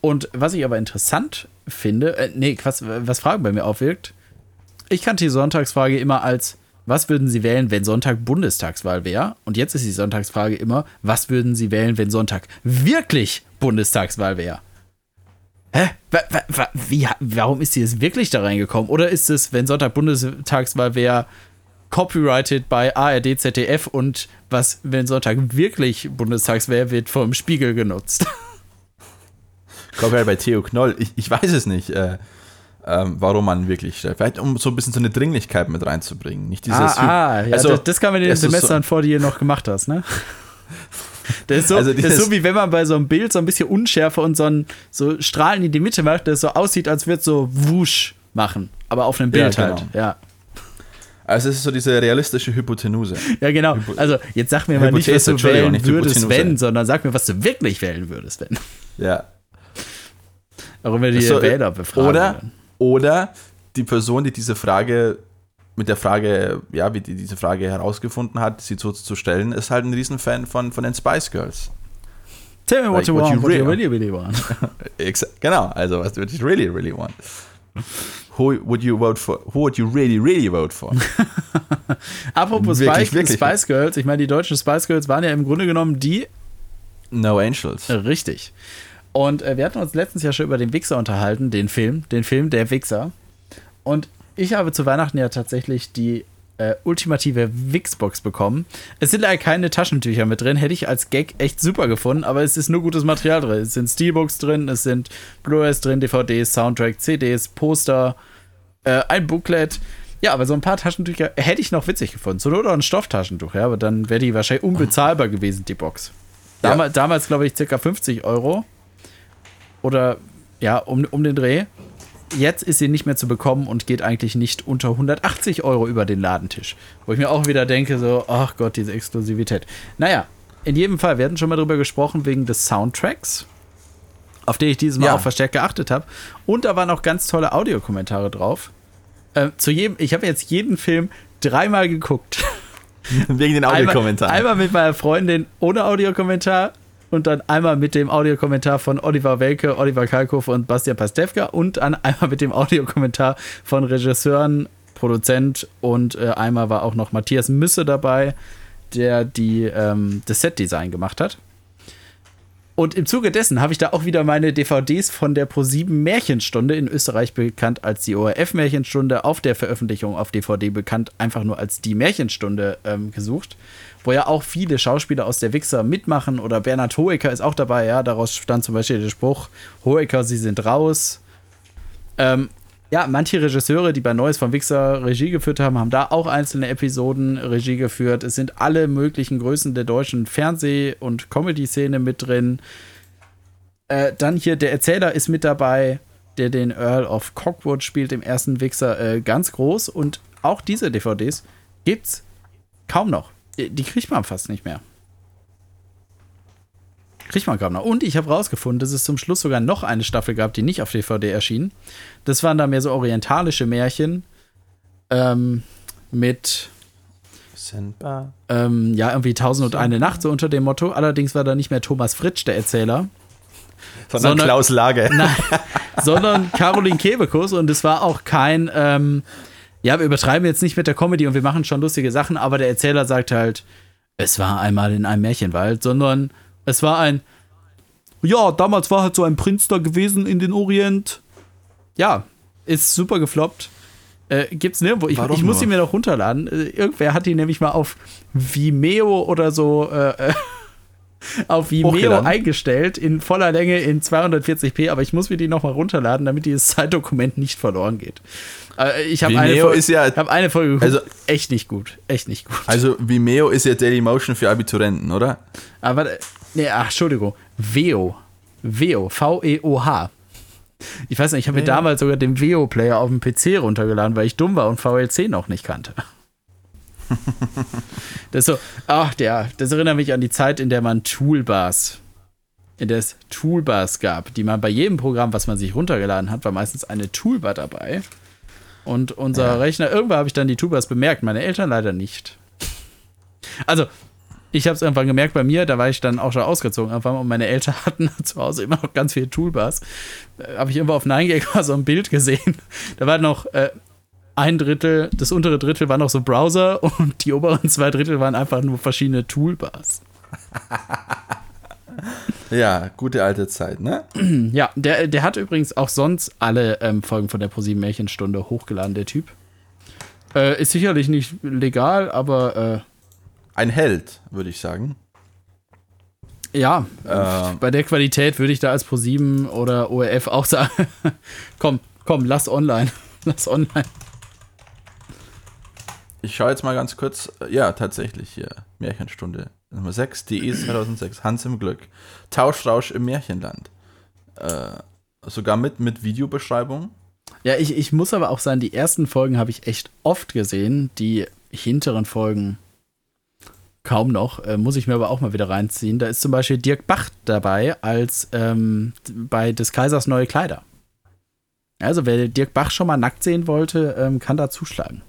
Und was ich aber interessant finde, äh, nee, was, was Fragen bei mir aufwirkt, ich kannte die Sonntagsfrage immer als, was würden Sie wählen, wenn Sonntag Bundestagswahl wäre? Und jetzt ist die Sonntagsfrage immer, was würden Sie wählen, wenn Sonntag wirklich Bundestagswahl wäre? Hä? Wa, wie, warum ist sie jetzt wirklich da reingekommen? Oder ist es, wenn Sonntag Bundestagswahl wäre, copyrighted bei ARD, ZDF und was, wenn Sonntag wirklich Bundestagswahl wird, vom Spiegel genutzt? Copyright bei Theo Knoll, ich, ich weiß es nicht, äh, ähm, warum man wirklich stellt. Vielleicht um so ein bisschen so eine Dringlichkeit mit reinzubringen. Nicht dieses ah, ah, ja, Also, das, das kann man in den Semestern vor, die ihr noch gemacht hast, ne? Das ist, so, Also das ist so, wie wenn man bei so einem Bild so ein bisschen Unschärfe und so, ein, so Strahlen in die Mitte macht, das so aussieht, als würde es so wusch machen. Aber auf einem Ja, Bild halt. genau. Ja. Also es ist so diese realistische Hypotenuse. Ja, genau. Also, jetzt sag mir mal nicht, was Hypothese, du wählen nicht würdest, wenn, sondern sag mir, was du wirklich wählen würdest, wenn. Ja. Warum wir die So, Wähler befragen. Oder, oder die Person, die diese Frage mit der Frage, ja, wie die diese Frage herausgefunden hat, sie so zu stellen, ist halt ein Riesenfan von, von den Spice Girls. Tell me what like you what want, you what you really- really, want. Genau, also was würde ich really, really want? Who would you vote for? Who would you really, really vote for? Apropos Wirklich, Spice, wirklich. Spice Girls, ich meine, die deutschen Spice Girls waren ja im Grunde genommen die No Angels. Richtig. Und äh, wir hatten uns letztens ja schon über den Wichser unterhalten, den Film, den Film Der Wichser. Und ich habe zu Weihnachten ja tatsächlich die äh, ultimative Wixbox bekommen. Es sind leider keine Taschentücher mit drin, hätte ich als Gag echt super gefunden, aber es ist nur gutes Material drin. Es sind Steelbooks drin, es sind Blu-rays drin, DVDs, Soundtrack, CDs, Poster, äh, ein Booklet. Ja, aber so ein paar Taschentücher hätte ich noch witzig gefunden. So oder ein Stofftaschentuch, ja, aber dann wäre die wahrscheinlich unbezahlbar gewesen, die Box. Ja. Damals, damals glaube ich, circa 50 Euro. Oder ja, um, um den Dreh. Jetzt ist sie nicht mehr zu bekommen und geht eigentlich nicht unter 180 Euro über den Ladentisch. Wo ich mir auch wieder denke, so, ach Gott, diese Exklusivität. Naja, in jedem Fall, wir hatten schon mal drüber gesprochen, wegen des Soundtracks, auf den ich dieses Mal Ja. auch verstärkt geachtet habe. Und da waren auch ganz tolle Audiokommentare drauf. Äh, zu jedem, ich habe jetzt jeden Film dreimal geguckt. Wegen den Einmal, Audiokommentaren. einmal mit meiner Freundin ohne Audiokommentar und dann einmal mit dem Audiokommentar von Oliver Welke, Oliver Kalkow und Bastian Pastewka und dann einmal mit dem Audiokommentar von Regisseuren, Produzent und äh, einmal war auch noch Matthias Müsse dabei, der die, ähm, das Setdesign gemacht hat. Und im Zuge dessen habe ich da auch wieder meine DVDs von der Pro7 Märchenstunde in Österreich bekannt als die ORF Märchenstunde, auf der Veröffentlichung auf DVD bekannt einfach nur als die Märchenstunde ähm, gesucht, wo ja auch viele Schauspieler aus der Wichser mitmachen oder Bernhard Hoeker ist auch dabei, ja, daraus stand zum Beispiel der Spruch, Hoeker, Sie sind raus. Ähm, ja, manche Regisseure, die bei Neues vom Wichser Regie geführt haben, haben da auch einzelne Episoden Regie geführt. Es sind alle möglichen Größen der deutschen Fernseh- und Comedy-Szene mit drin. Äh, dann hier, der Erzähler ist mit dabei, der den Earl of Cockwood spielt im ersten Wichser äh, ganz groß. Und auch diese DVDs gibt's kaum noch. Die die kriegt man fast nicht mehr. Kriegt man kaum noch. Und ich habe rausgefunden, dass es zum Schluss sogar noch eine Staffel gab, die nicht auf DVD erschien. Das waren da mehr so orientalische Märchen. Ähm, mit Senpa. ähm, ja, irgendwie Tausend und eine Nacht, so unter dem Motto. Allerdings war da nicht mehr Thomas Fritsch der Erzähler, Sondern, Sondern- Klaus Lage. Nein, sondern Caroline Kebekus und es war auch kein, ähm, ja, wir übertreiben jetzt nicht mit der Comedy und wir machen schon lustige Sachen, aber der Erzähler sagt halt, es war einmal in einem Märchenwald, sondern es war ein, ja, damals war halt so ein Prinz da gewesen in den Orient. Ja, ist super gefloppt. Äh, gibt's nirgendwo. Ich, ich muss ihn mir noch runterladen. Äh, irgendwer hat ihn nämlich mal auf Vimeo oder so äh, äh, auf Vimeo Hochgeladen. eingestellt in voller Länge in 240p, aber ich muss mir die nochmal runterladen, damit dieses Zeitdokument nicht verloren geht. Äh, ich habe eine, Vimeo Fol- ist ja- ich hab eine Folge geguckt. Also- echt nicht gut. Echt nicht gut. Also Vimeo ist ja Dailymotion für Abiturienten, oder? Aber, nee, ach, Entschuldigung. Veo. Veo. V-E-O-H. Ich weiß nicht, ich habe mir Ja. damals sogar den VO-Player auf dem PC runtergeladen, weil ich dumm war und VLC noch nicht kannte. das ist so, ach, der, das erinnert mich an die Zeit, in der man Toolbars, in der es Toolbars gab, die man bei jedem Programm, was man sich runtergeladen hat, war meistens eine Toolbar dabei. Und unser Ja. Rechner, irgendwann habe ich dann die Toolbars bemerkt, meine Eltern leider nicht. Also, ich habe es irgendwann gemerkt bei mir, da war ich dann auch schon ausgezogen irgendwann und meine Eltern hatten zu Hause immer noch ganz viele Toolbars. Äh, habe ich irgendwo auf 9gag mal so ein Bild gesehen. Da war noch äh, ein Drittel, das untere Drittel war noch so Browser und die oberen zwei Drittel waren einfach nur verschiedene Toolbars. Ja, gute alte Zeit, ne? Ja, der, der hat übrigens auch sonst alle ähm, Folgen von der ProSieben Märchenstunde hochgeladen, der Typ. Äh, ist sicherlich nicht legal, aber äh, Ein Held, würde ich sagen. ja, Äh, bei der Qualität würde ich da als Pro7 oder ORF auch sagen, komm, komm, lass online. Lass online. Ich schaue jetzt mal ganz kurz. Ja, tatsächlich hier. Märchenstunde Nummer 6, DE 2006. Hans im Glück. Tauschrausch im Märchenland. Äh, sogar mit, mit Videobeschreibung. Ja, ich, ich muss aber auch sagen, die ersten Folgen habe ich echt oft gesehen. Die hinteren Folgen kaum noch. Äh, muss ich mir aber auch mal wieder reinziehen. Da ist zum Beispiel Dirk Bach dabei als ähm, bei des Kaisers neue Kleider. Also, wer Dirk Bach schon mal nackt sehen wollte, ähm, kann da zuschlagen.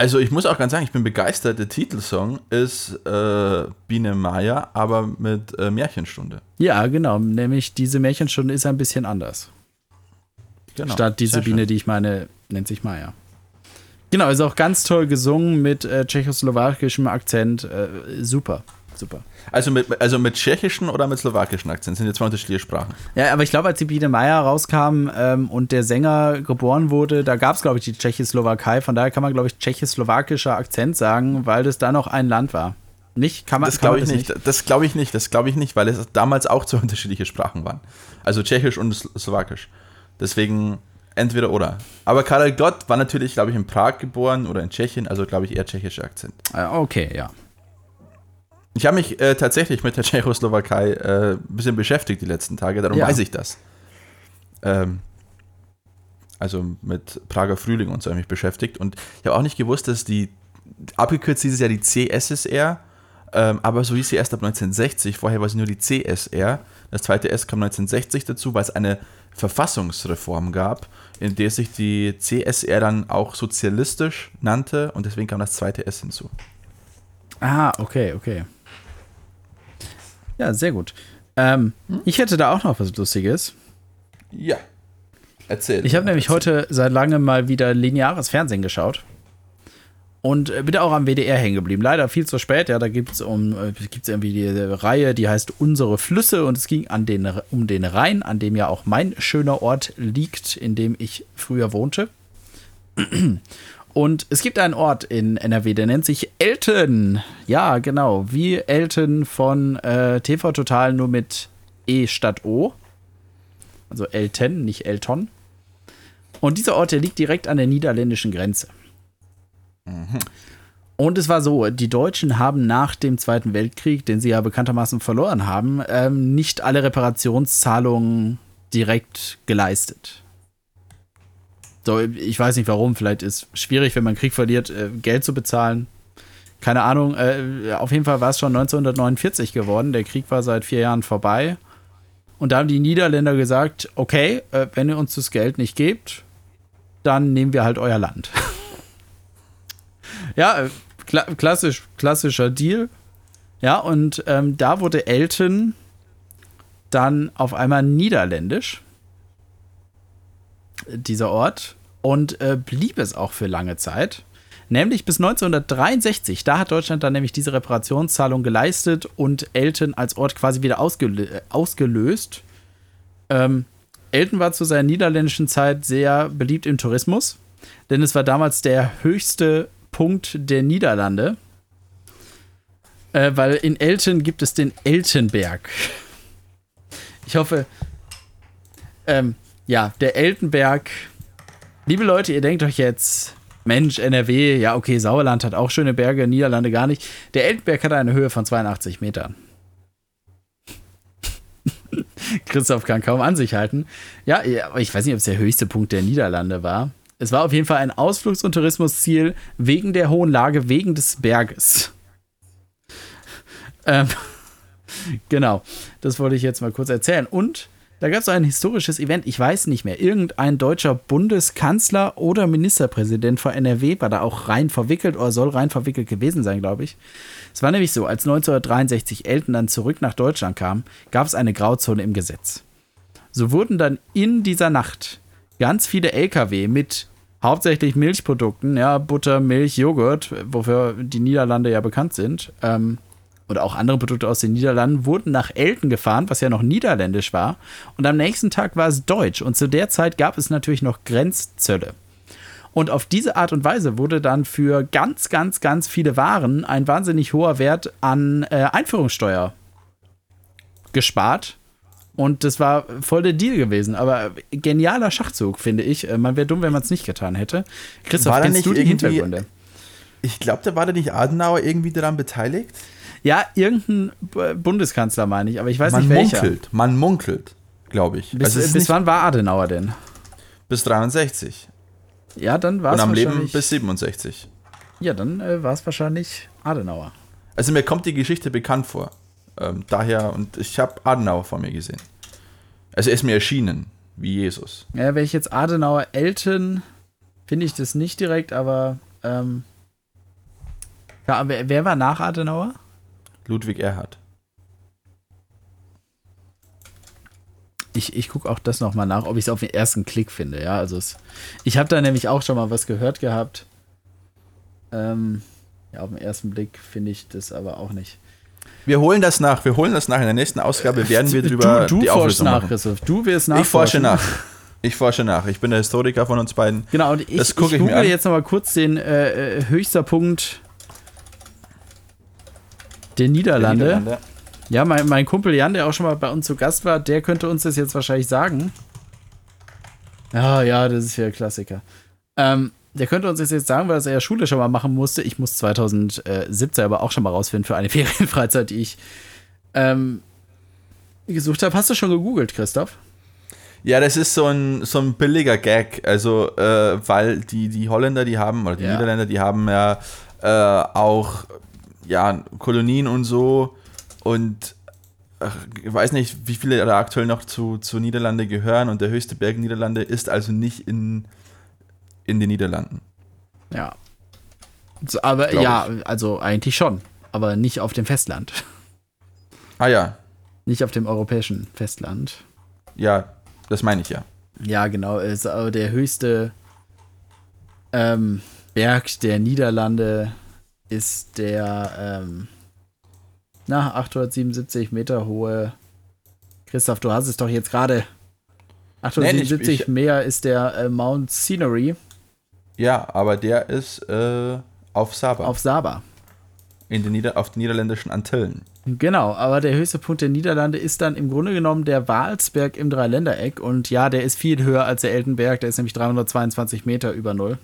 Also ich muss auch ganz sagen, ich bin begeistert. Der Titelsong ist äh, Biene Maya, aber mit äh, Märchenstunde. Ja, genau. Nämlich diese Märchenstunde ist ein bisschen anders. Genau. Statt diese. Biene, die ich meine, nennt sich Maya. Genau, ist auch ganz toll gesungen mit äh, tschechoslowakischem Akzent. Äh, super, super. Also mit, also mit tschechischen oder mit slowakischen Akzent sind jetzt zwei unterschiedliche Sprachen. Ja, aber ich glaube, als die Biene Meier rauskam ähm, und der Sänger geboren wurde, da gab es, glaube ich, die Tschechoslowakei. Von daher kann man, glaube ich, tschechoslowakischer Akzent sagen, weil das da noch ein Land war. Nicht? Kann man Das glaube ich nicht. Das glaube ich nicht. Das glaube ich nicht, weil es damals auch zwei unterschiedliche Sprachen waren. Also Tschechisch und Sl- Slowakisch. Deswegen entweder oder. Aber Karel Gott war natürlich, glaube ich, in Prag geboren oder in Tschechien, also glaube ich eher tschechischer Akzent. Äh, okay, ja. Ich habe mich äh, tatsächlich mit der Tschechoslowakei äh, ein bisschen beschäftigt die letzten Tage, darum Ja. weiß ich das. Ähm, also mit Prager Frühling und so habe ich mich beschäftigt und ich habe auch nicht gewusst, dass die, abgekürzt hieß es ja die CSSR, ähm, aber so hieß sie erst ab 1960, vorher war sie nur die CSR. Das zweite S kam 1960 dazu, weil es eine Verfassungsreform gab, in der sich die CSR dann auch sozialistisch nannte und deswegen kam das zweite S hinzu. Ah, okay, okay. Ja, sehr gut. Ähm, Ich hätte da auch noch was Lustiges. Ja. Erzähl. Ich habe nämlich heute seit langem mal wieder lineares Fernsehen geschaut. Und äh, bin auch am WDR hängen geblieben. Leider viel zu spät. Ja, da gibt es um, äh, gibt's irgendwie die Reihe, die heißt Unsere Flüsse. Und es ging an den, um den Rhein, an dem ja auch mein schöner Ort liegt, in dem ich früher wohnte. Und es gibt einen Ort in NRW, der nennt sich Elten. Ja, genau. Wie Elten von äh, TV Total, nur mit E statt O. Also Elten, nicht Elton. Und dieser Ort, der liegt direkt an der niederländischen Grenze. Und es war so, die Deutschen haben nach dem Zweiten Weltkrieg, den sie ja bekanntermaßen verloren haben, ähm, nicht alle Reparationszahlungen direkt geleistet. So, ich weiß nicht warum, vielleicht ist es schwierig, wenn man Krieg verliert, äh, Geld zu bezahlen. Keine Ahnung, äh, auf jeden Fall war es schon 1949 geworden. Der Krieg war seit vier Jahren vorbei. Und da haben die Niederländer gesagt, okay, äh, wenn ihr uns das Geld nicht gebt, dann nehmen wir halt euer Land. ja, äh, kla klassisch, klassischer Deal. Ja, und ähm, da wurde Elton dann auf einmal niederländisch, dieser Ort, und äh, blieb es auch für lange Zeit. Nämlich bis 1963. Da hat Deutschland dann nämlich diese Reparationszahlung geleistet und Elton als Ort quasi wieder ausgelö äh, ausgelöst. Ähm, Elton war zu seiner niederländischen Zeit sehr beliebt im Tourismus, denn es war damals der höchste Punkt der Niederlande. Äh, weil in Elten gibt es den Eltenberg. Ich hoffe, ähm, ja, der Eltenberg. Liebe Leute, ihr denkt euch jetzt, Mensch, NRW, ja, okay, Sauerland hat auch schöne Berge, Niederlande gar nicht. Der Eltenberg hat eine Höhe von 82 Metern. Christoph kann kaum an sich halten. Ja, ich weiß nicht, ob es der höchste Punkt der Niederlande war. Es war auf jeden Fall ein Ausflugs- und Tourismusziel wegen der hohen Lage, wegen des Berges. Ähm, genau, das wollte ich jetzt mal kurz erzählen. Und da gab es ein historisches Event, ich weiß nicht mehr. Irgendein deutscher Bundeskanzler oder Ministerpräsident von NRW war da auch rein verwickelt oder soll rein verwickelt gewesen sein, glaube ich. Es war nämlich so, als 1963 Elton dann zurück nach Deutschland kam, gab es eine Grauzone im Gesetz. So wurden dann in dieser Nacht ganz viele LKW mit hauptsächlich Milchprodukten, ja, Butter, Milch, Joghurt, wofür die Niederlande ja bekannt sind, ähm, oder auch andere Produkte aus den Niederlanden, wurden nach Elten gefahren, was ja noch niederländisch war. Und am nächsten Tag war es deutsch. Und zu der Zeit gab es natürlich noch Grenzzölle. Und auf diese Art und Weise wurde dann für ganz, ganz, ganz viele Waren ein wahnsinnig hoher Wert an äh, Einführungssteuer gespart. Und das war voll der Deal gewesen. Aber genialer Schachzug, finde ich. Äh, man wäre dumm, wenn man es nicht getan hätte. Christoph, War da kennst nicht du die Hintergründe? Ich glaube, da war da nicht Adenauer irgendwie daran beteiligt? Ja, irgendein Bundeskanzler meine ich, aber ich weiß man nicht welcher. munkelt, man munkelt, glaube ich. Bis, Also bis wann war Adenauer denn? bis 63 Ja, dann war und es am Leben wahrscheinlich. bis 67. ja, dann äh, war es wahrscheinlich Adenauer. Also mir kommt die Geschichte bekannt vor. Ähm, daher, und ich habe Adenauer vor mir gesehen. Also er ist mir erschienen, wie Jesus. Ja, wenn ich jetzt Adenauer Elten, finde ich das nicht direkt, aber ähm, ja, aber wer, wer war nach Adenauer? Ludwig Erhard. Ich, ich gucke auch das nochmal nach, ob ich es auf den ersten Klick finde. Ja, also es, ich habe da nämlich auch schon mal was gehört gehabt. Ähm, ja, auf den ersten Blick finde ich das aber auch nicht. Wir holen das nach. Wir holen das nach. In der nächsten Ausgabe werden wir drüber du, du die Auflösung nach, machen. Christoph. Du wirst nach. Ich forsche nach. Ich forsche nach. Ich bin der Historiker von uns beiden. Genau, und ich, Das ich, gucke ich mir google jetzt nochmal kurz den äh, äh, höchster Punkt der Niederlande. Der Niederlande. Ja, mein, mein Kumpel Jan, der auch schon mal bei uns zu Gast war, der könnte uns das jetzt wahrscheinlich sagen. Ja, ja, das ist ja ein Klassiker. Ähm, der könnte uns jetzt sagen, weil er ja Schule schon mal machen musste. Ich muss 2017 aber auch schon mal rausfinden für eine Ferienfreizeit, die ich ähm, gesucht habe. Hast du schon gegoogelt, Christoph? Ja, das ist so ein, so ein billiger Gag. Also, äh, weil die, die Holländer, die haben, oder die Ja. Niederländer, die haben ja äh, auch ja, Kolonien und so. Und ach, ich weiß nicht, wie viele da aktuell noch zu, zu Niederlande gehören. Und der höchste Berg Niederlande ist also nicht in, in den Niederlanden. Ja. Aber Glaub ja, also eigentlich schon. Aber nicht auf dem Festland. Ah ja, Nicht auf dem europäischen Festland. ja, das meine ich ja. Ja, genau. Ist aber der höchste ähm, Berg der Niederlande ist der ähm, na, 877 Meter hohe. Christoph, du hast es doch jetzt gerade. 877 ich- ich- mehr ist der äh, Mount Scenery Ja, aber der ist äh, auf Saba, auf Saba. in den Nieder auf den niederländischen Antillen. Genau, aber der höchste Punkt der Niederlande ist dann im Grunde genommen der Walsberg im Dreiländereck. Und ja, der ist viel höher als der Eltenberg. Der ist nämlich 322 Meter über Null.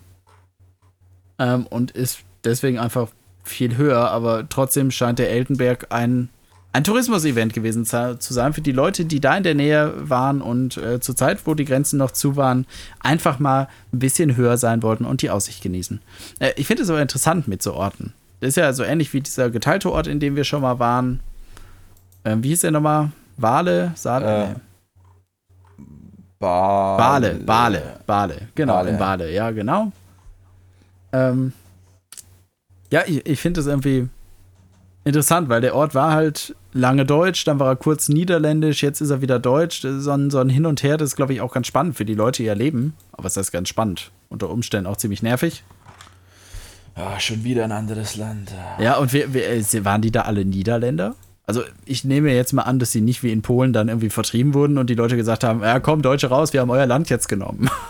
Ähm, und ist deswegen einfach viel höher. Aber trotzdem scheint der Eltenberg ein, ein Tourismus-Event gewesen zu sein für die Leute, die da in der Nähe waren und äh, zur Zeit, wo die Grenzen noch zu waren, einfach mal ein bisschen höher sein wollten und die Aussicht genießen. Äh, ich finde es aber interessant mit so Orten. Das ist ja so ähnlich wie dieser geteilte Ort, in dem wir schon mal waren. Ähm, wie hieß der nochmal? Wale? Saale? Äh. Ba Bale, Bale, Bale. Genau, Bale. in Bale, ja, genau. Ähm, ja, ich, ich finde das irgendwie interessant, weil der Ort war halt lange deutsch, dann war er kurz niederländisch, jetzt ist er wieder deutsch. So ein, so ein Hin und Her, das ist, glaube ich, auch ganz spannend für die Leute, die hier leben. Aber es ist ganz spannend. Unter Umständen auch ziemlich nervig. Ah, schon wieder ein anderes Land. Ja, und wir, wir, äh, waren die da alle Niederländer? Also ich nehme jetzt mal an, dass sie nicht wie in Polen dann irgendwie vertrieben wurden und die Leute gesagt haben, ja komm, Deutsche raus, wir haben euer Land jetzt genommen.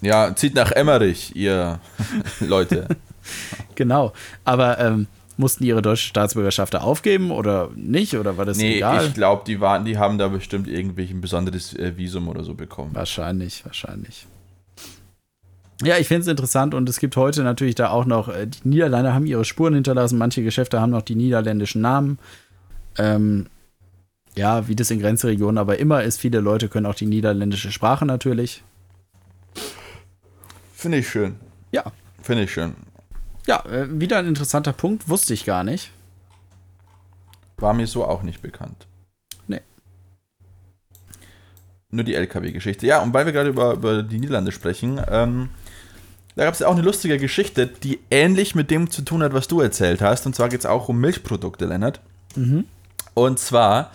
Ja, zieht nach Emmerich, ihr Leute. genau. Aber ähm, mussten ihre deutsche Staatsbürgerschaft da aufgeben oder nicht? Oder war das Nee, egal? ich glaube, die waren, die haben da bestimmt irgendwie ein besonderes äh, Visum oder so bekommen. Wahrscheinlich, wahrscheinlich. Ja, ich finde es interessant und es gibt heute natürlich da auch noch, äh, die Niederländer haben ihre Spuren hinterlassen, manche Geschäfte haben noch die niederländischen Namen. Ähm, Ja, wie das in Grenzregionen aber immer ist, viele Leute können auch die niederländische Sprache natürlich. Finde ich schön. Ja. Finde ich schön. Ja, äh, wieder ein interessanter Punkt, wusste ich gar nicht. War mir so auch nicht bekannt. Nee. Nur die LKW-Geschichte. Ja, und weil wir gerade über, über die Niederlande sprechen, ähm, da gab es ja auch eine lustige Geschichte, die ähnlich mit dem zu tun hat, was du erzählt hast. Und zwar geht es auch um Milchprodukte, Lennart. Mhm. Und zwar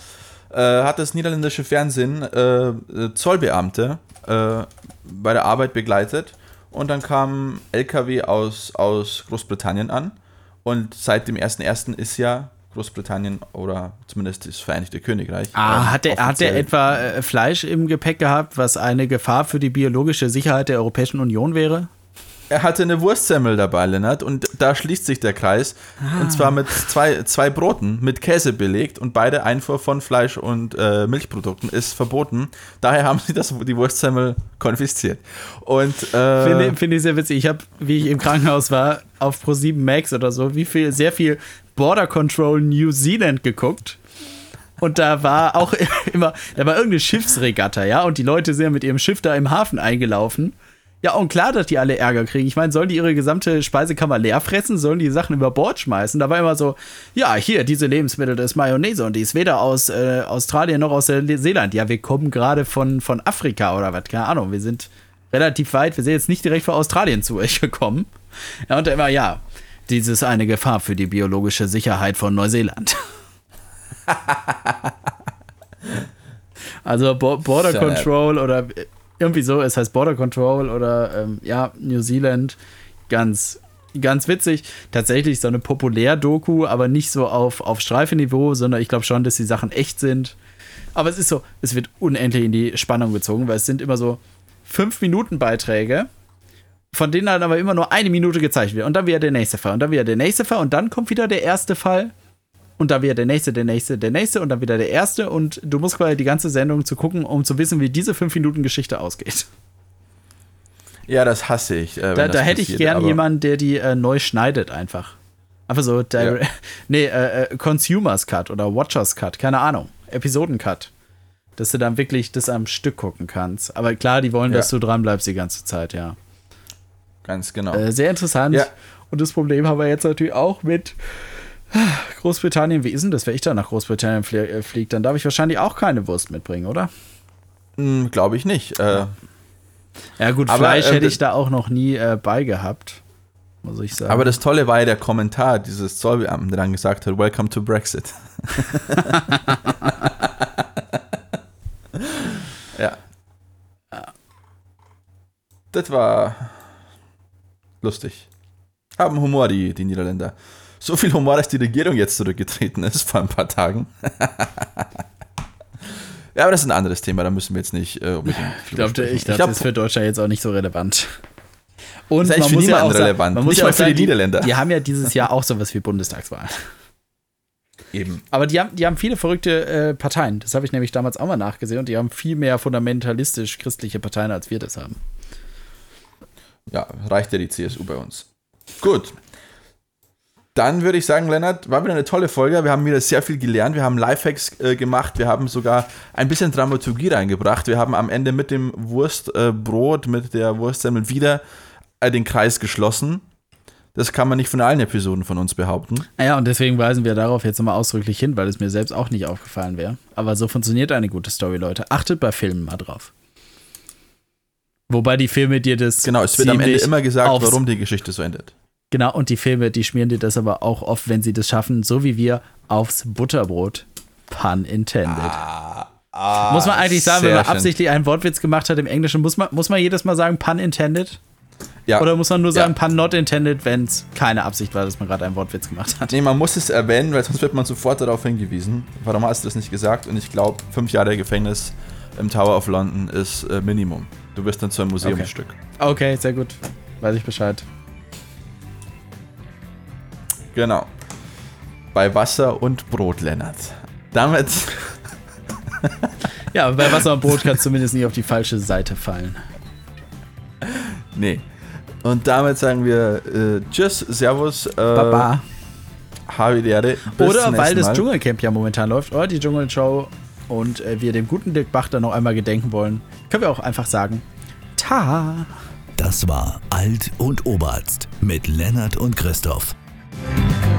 äh, hat das niederländische Fernsehen äh, Zollbeamte äh, bei der Arbeit begleitet. Und dann kam LKW aus, aus Großbritannien an. Und seit dem 1.1. ist ja Großbritannien oder zumindest das Vereinigte Königreich. Ah, hat, der, hat der offiziell- etwa äh, Fleisch im Gepäck gehabt, was eine Gefahr für die biologische Sicherheit der Europäischen Union wäre? Er hatte eine Wurstsemmel dabei, Lennart, und da schließt sich der Kreis. Und zwar mit zwei, zwei Broten mit Käse belegt und beide Einfuhr von Fleisch und äh, Milchprodukten ist verboten. Daher haben sie das, die Wurstsemmel konfisziert. Und äh, Finde find ich sehr witzig. Ich habe, wie ich im Krankenhaus war, auf Pro7 Max oder so, wie viel, sehr viel Border Control New Zealand geguckt. Und da war auch immer, da war irgendeine Schiffsregatta, ja, und die Leute sind ja mit ihrem Schiff da im Hafen eingelaufen. Ja, und klar, dass die alle Ärger kriegen. Ich meine, sollen die ihre gesamte Speisekammer leer fressen? Sollen die Sachen über Bord schmeißen? Da war immer so, ja, hier, diese Lebensmittel, das ist Mayonnaise und die ist weder aus äh, Australien noch aus äh, Seeland. Ja, wir kommen gerade von, von Afrika oder was, keine Ahnung. Wir sind relativ weit, wir sind jetzt nicht direkt von Australien zu euch gekommen. Ja, und immer, ja, dies ist eine Gefahr für die biologische Sicherheit von Neuseeland. also Bo Border. Control oder irgendwie so, es heißt Border Control oder ähm, ja, New Zealand, ganz, ganz witzig. Tatsächlich so eine Populär-Doku, aber nicht so auf, auf Streifeniveau, sondern ich glaube schon, dass die Sachen echt sind. Aber es ist so, es wird unendlich in die Spannung gezogen, weil es sind immer so 5-Minuten-Beiträge, von denen dann aber immer nur eine Minute gezeigt wird. Und dann wieder der nächste Fall. Und dann wieder der nächste Fall. Und dann kommt wieder der erste Fall. Und dann wieder der nächste, der nächste, der nächste. Und dann wieder der erste. Und du musst quasi die ganze Sendung zu gucken, um zu wissen, wie diese 5-Minuten-Geschichte ausgeht. ja, das hasse ich. Äh, Da, da hätte ich passiert, gern aber- jemanden, der die äh, neu schneidet einfach. Einfach so, der, Ja. nee, äh, äh, Consumers Cut oder Watchers Cut, keine Ahnung, Episoden Cut. Dass du dann wirklich das am Stück gucken kannst. Aber klar, die wollen, Ja. dass du dran bleibst die ganze Zeit, ja. Ganz genau. Äh, sehr interessant. Ja. Und das Problem haben wir jetzt natürlich auch mit Großbritannien. Wie ist denn das, wenn ich da nach Großbritannien flie äh, fliege? Dann darf ich wahrscheinlich auch keine Wurst mitbringen, oder? Glaube ich nicht. Äh, Ja, gut, Aber, Fleisch äh, hätte ich da auch noch nie äh, bei gehabt. Muss ich sagen. Aber das Tolle war ja der Kommentar dieses Zollbeamten, der dann gesagt hat, Welcome to Brexit. ja. Das war lustig. Haben Humor, die, die Niederländer. So viel Humor, dass die Regierung jetzt zurückgetreten ist vor ein paar Tagen. ja, aber das ist ein anderes Thema, da müssen wir jetzt nicht äh, unbedingt. Ich glaube, ich glaub, das ist für Deutschland jetzt auch nicht so relevant. Und Das ist eigentlich für niemanden sagen- relevant. man muss Nicht ja mal für die Niederländer. Die, die haben ja dieses Jahr auch sowas wie Bundestagswahlen. eben. Aber die haben, die haben viele verrückte äh, Parteien. Das habe ich nämlich damals auch mal nachgesehen. Und die haben viel mehr fundamentalistisch christliche Parteien, als wir das haben. Ja, reicht ja die CSU bei uns. Gut. Dann würde ich sagen, Lennart, war wieder eine tolle Folge. Wir haben wieder sehr viel gelernt. Wir haben Lifehacks äh, gemacht. Wir haben sogar ein bisschen Dramaturgie reingebracht. Wir haben am Ende mit dem Wurstbrot, äh, mit der Wurstsemmel wieder äh, den Kreis geschlossen. Das kann man nicht von allen Episoden von uns behaupten. Ja, und deswegen weisen wir darauf jetzt nochmal ausdrücklich hin, weil es mir selbst auch nicht aufgefallen wäre. Aber so funktioniert eine gute Story, Leute. Achtet bei Filmen mal drauf. Wobei die Filme dir das. Genau, es wird am Ende immer gesagt, warum die Geschichte so endet. Genau, und die Filme, die schmieren dir das aber auch oft, wenn sie das schaffen, so wie wir, aufs Butterbrot. Pun intended. muss man eigentlich sagen, wenn man schön. absichtlich einen Wortwitz gemacht hat im Englischen, muss man, muss man jedes Mal sagen, pun intended? Ja. Oder muss man nur Ja. sagen, pun not intended, wenn es keine Absicht war, dass man gerade einen Wortwitz gemacht hat? Nee, man muss es erwähnen, weil sonst wird man sofort darauf hingewiesen. Warum hast du das nicht gesagt? Und ich glaube, fünf Jahre Gefängnis im Tower of London ist äh, Minimum. Du wirst dann zu einem Museumsstück. Okay, sehr gut. Weiß ich Bescheid. Genau. Bei Wasser und Brot, Lennart. Damit, Ja, bei Wasser und Brot kannst du zumindest nicht auf die falsche Seite fallen. nee. Und damit sagen wir äh, Tschüss, Servus, äh, Baba. Havidere. Oder weil das Mal. Dschungelcamp ja momentan läuft, oder die Dschungelshow und äh, wir dem guten Dirk Bach dann noch einmal gedenken wollen, können wir auch einfach sagen, ta. Das war Alt und Oberarzt mit Lennart und Christoph. Thank you.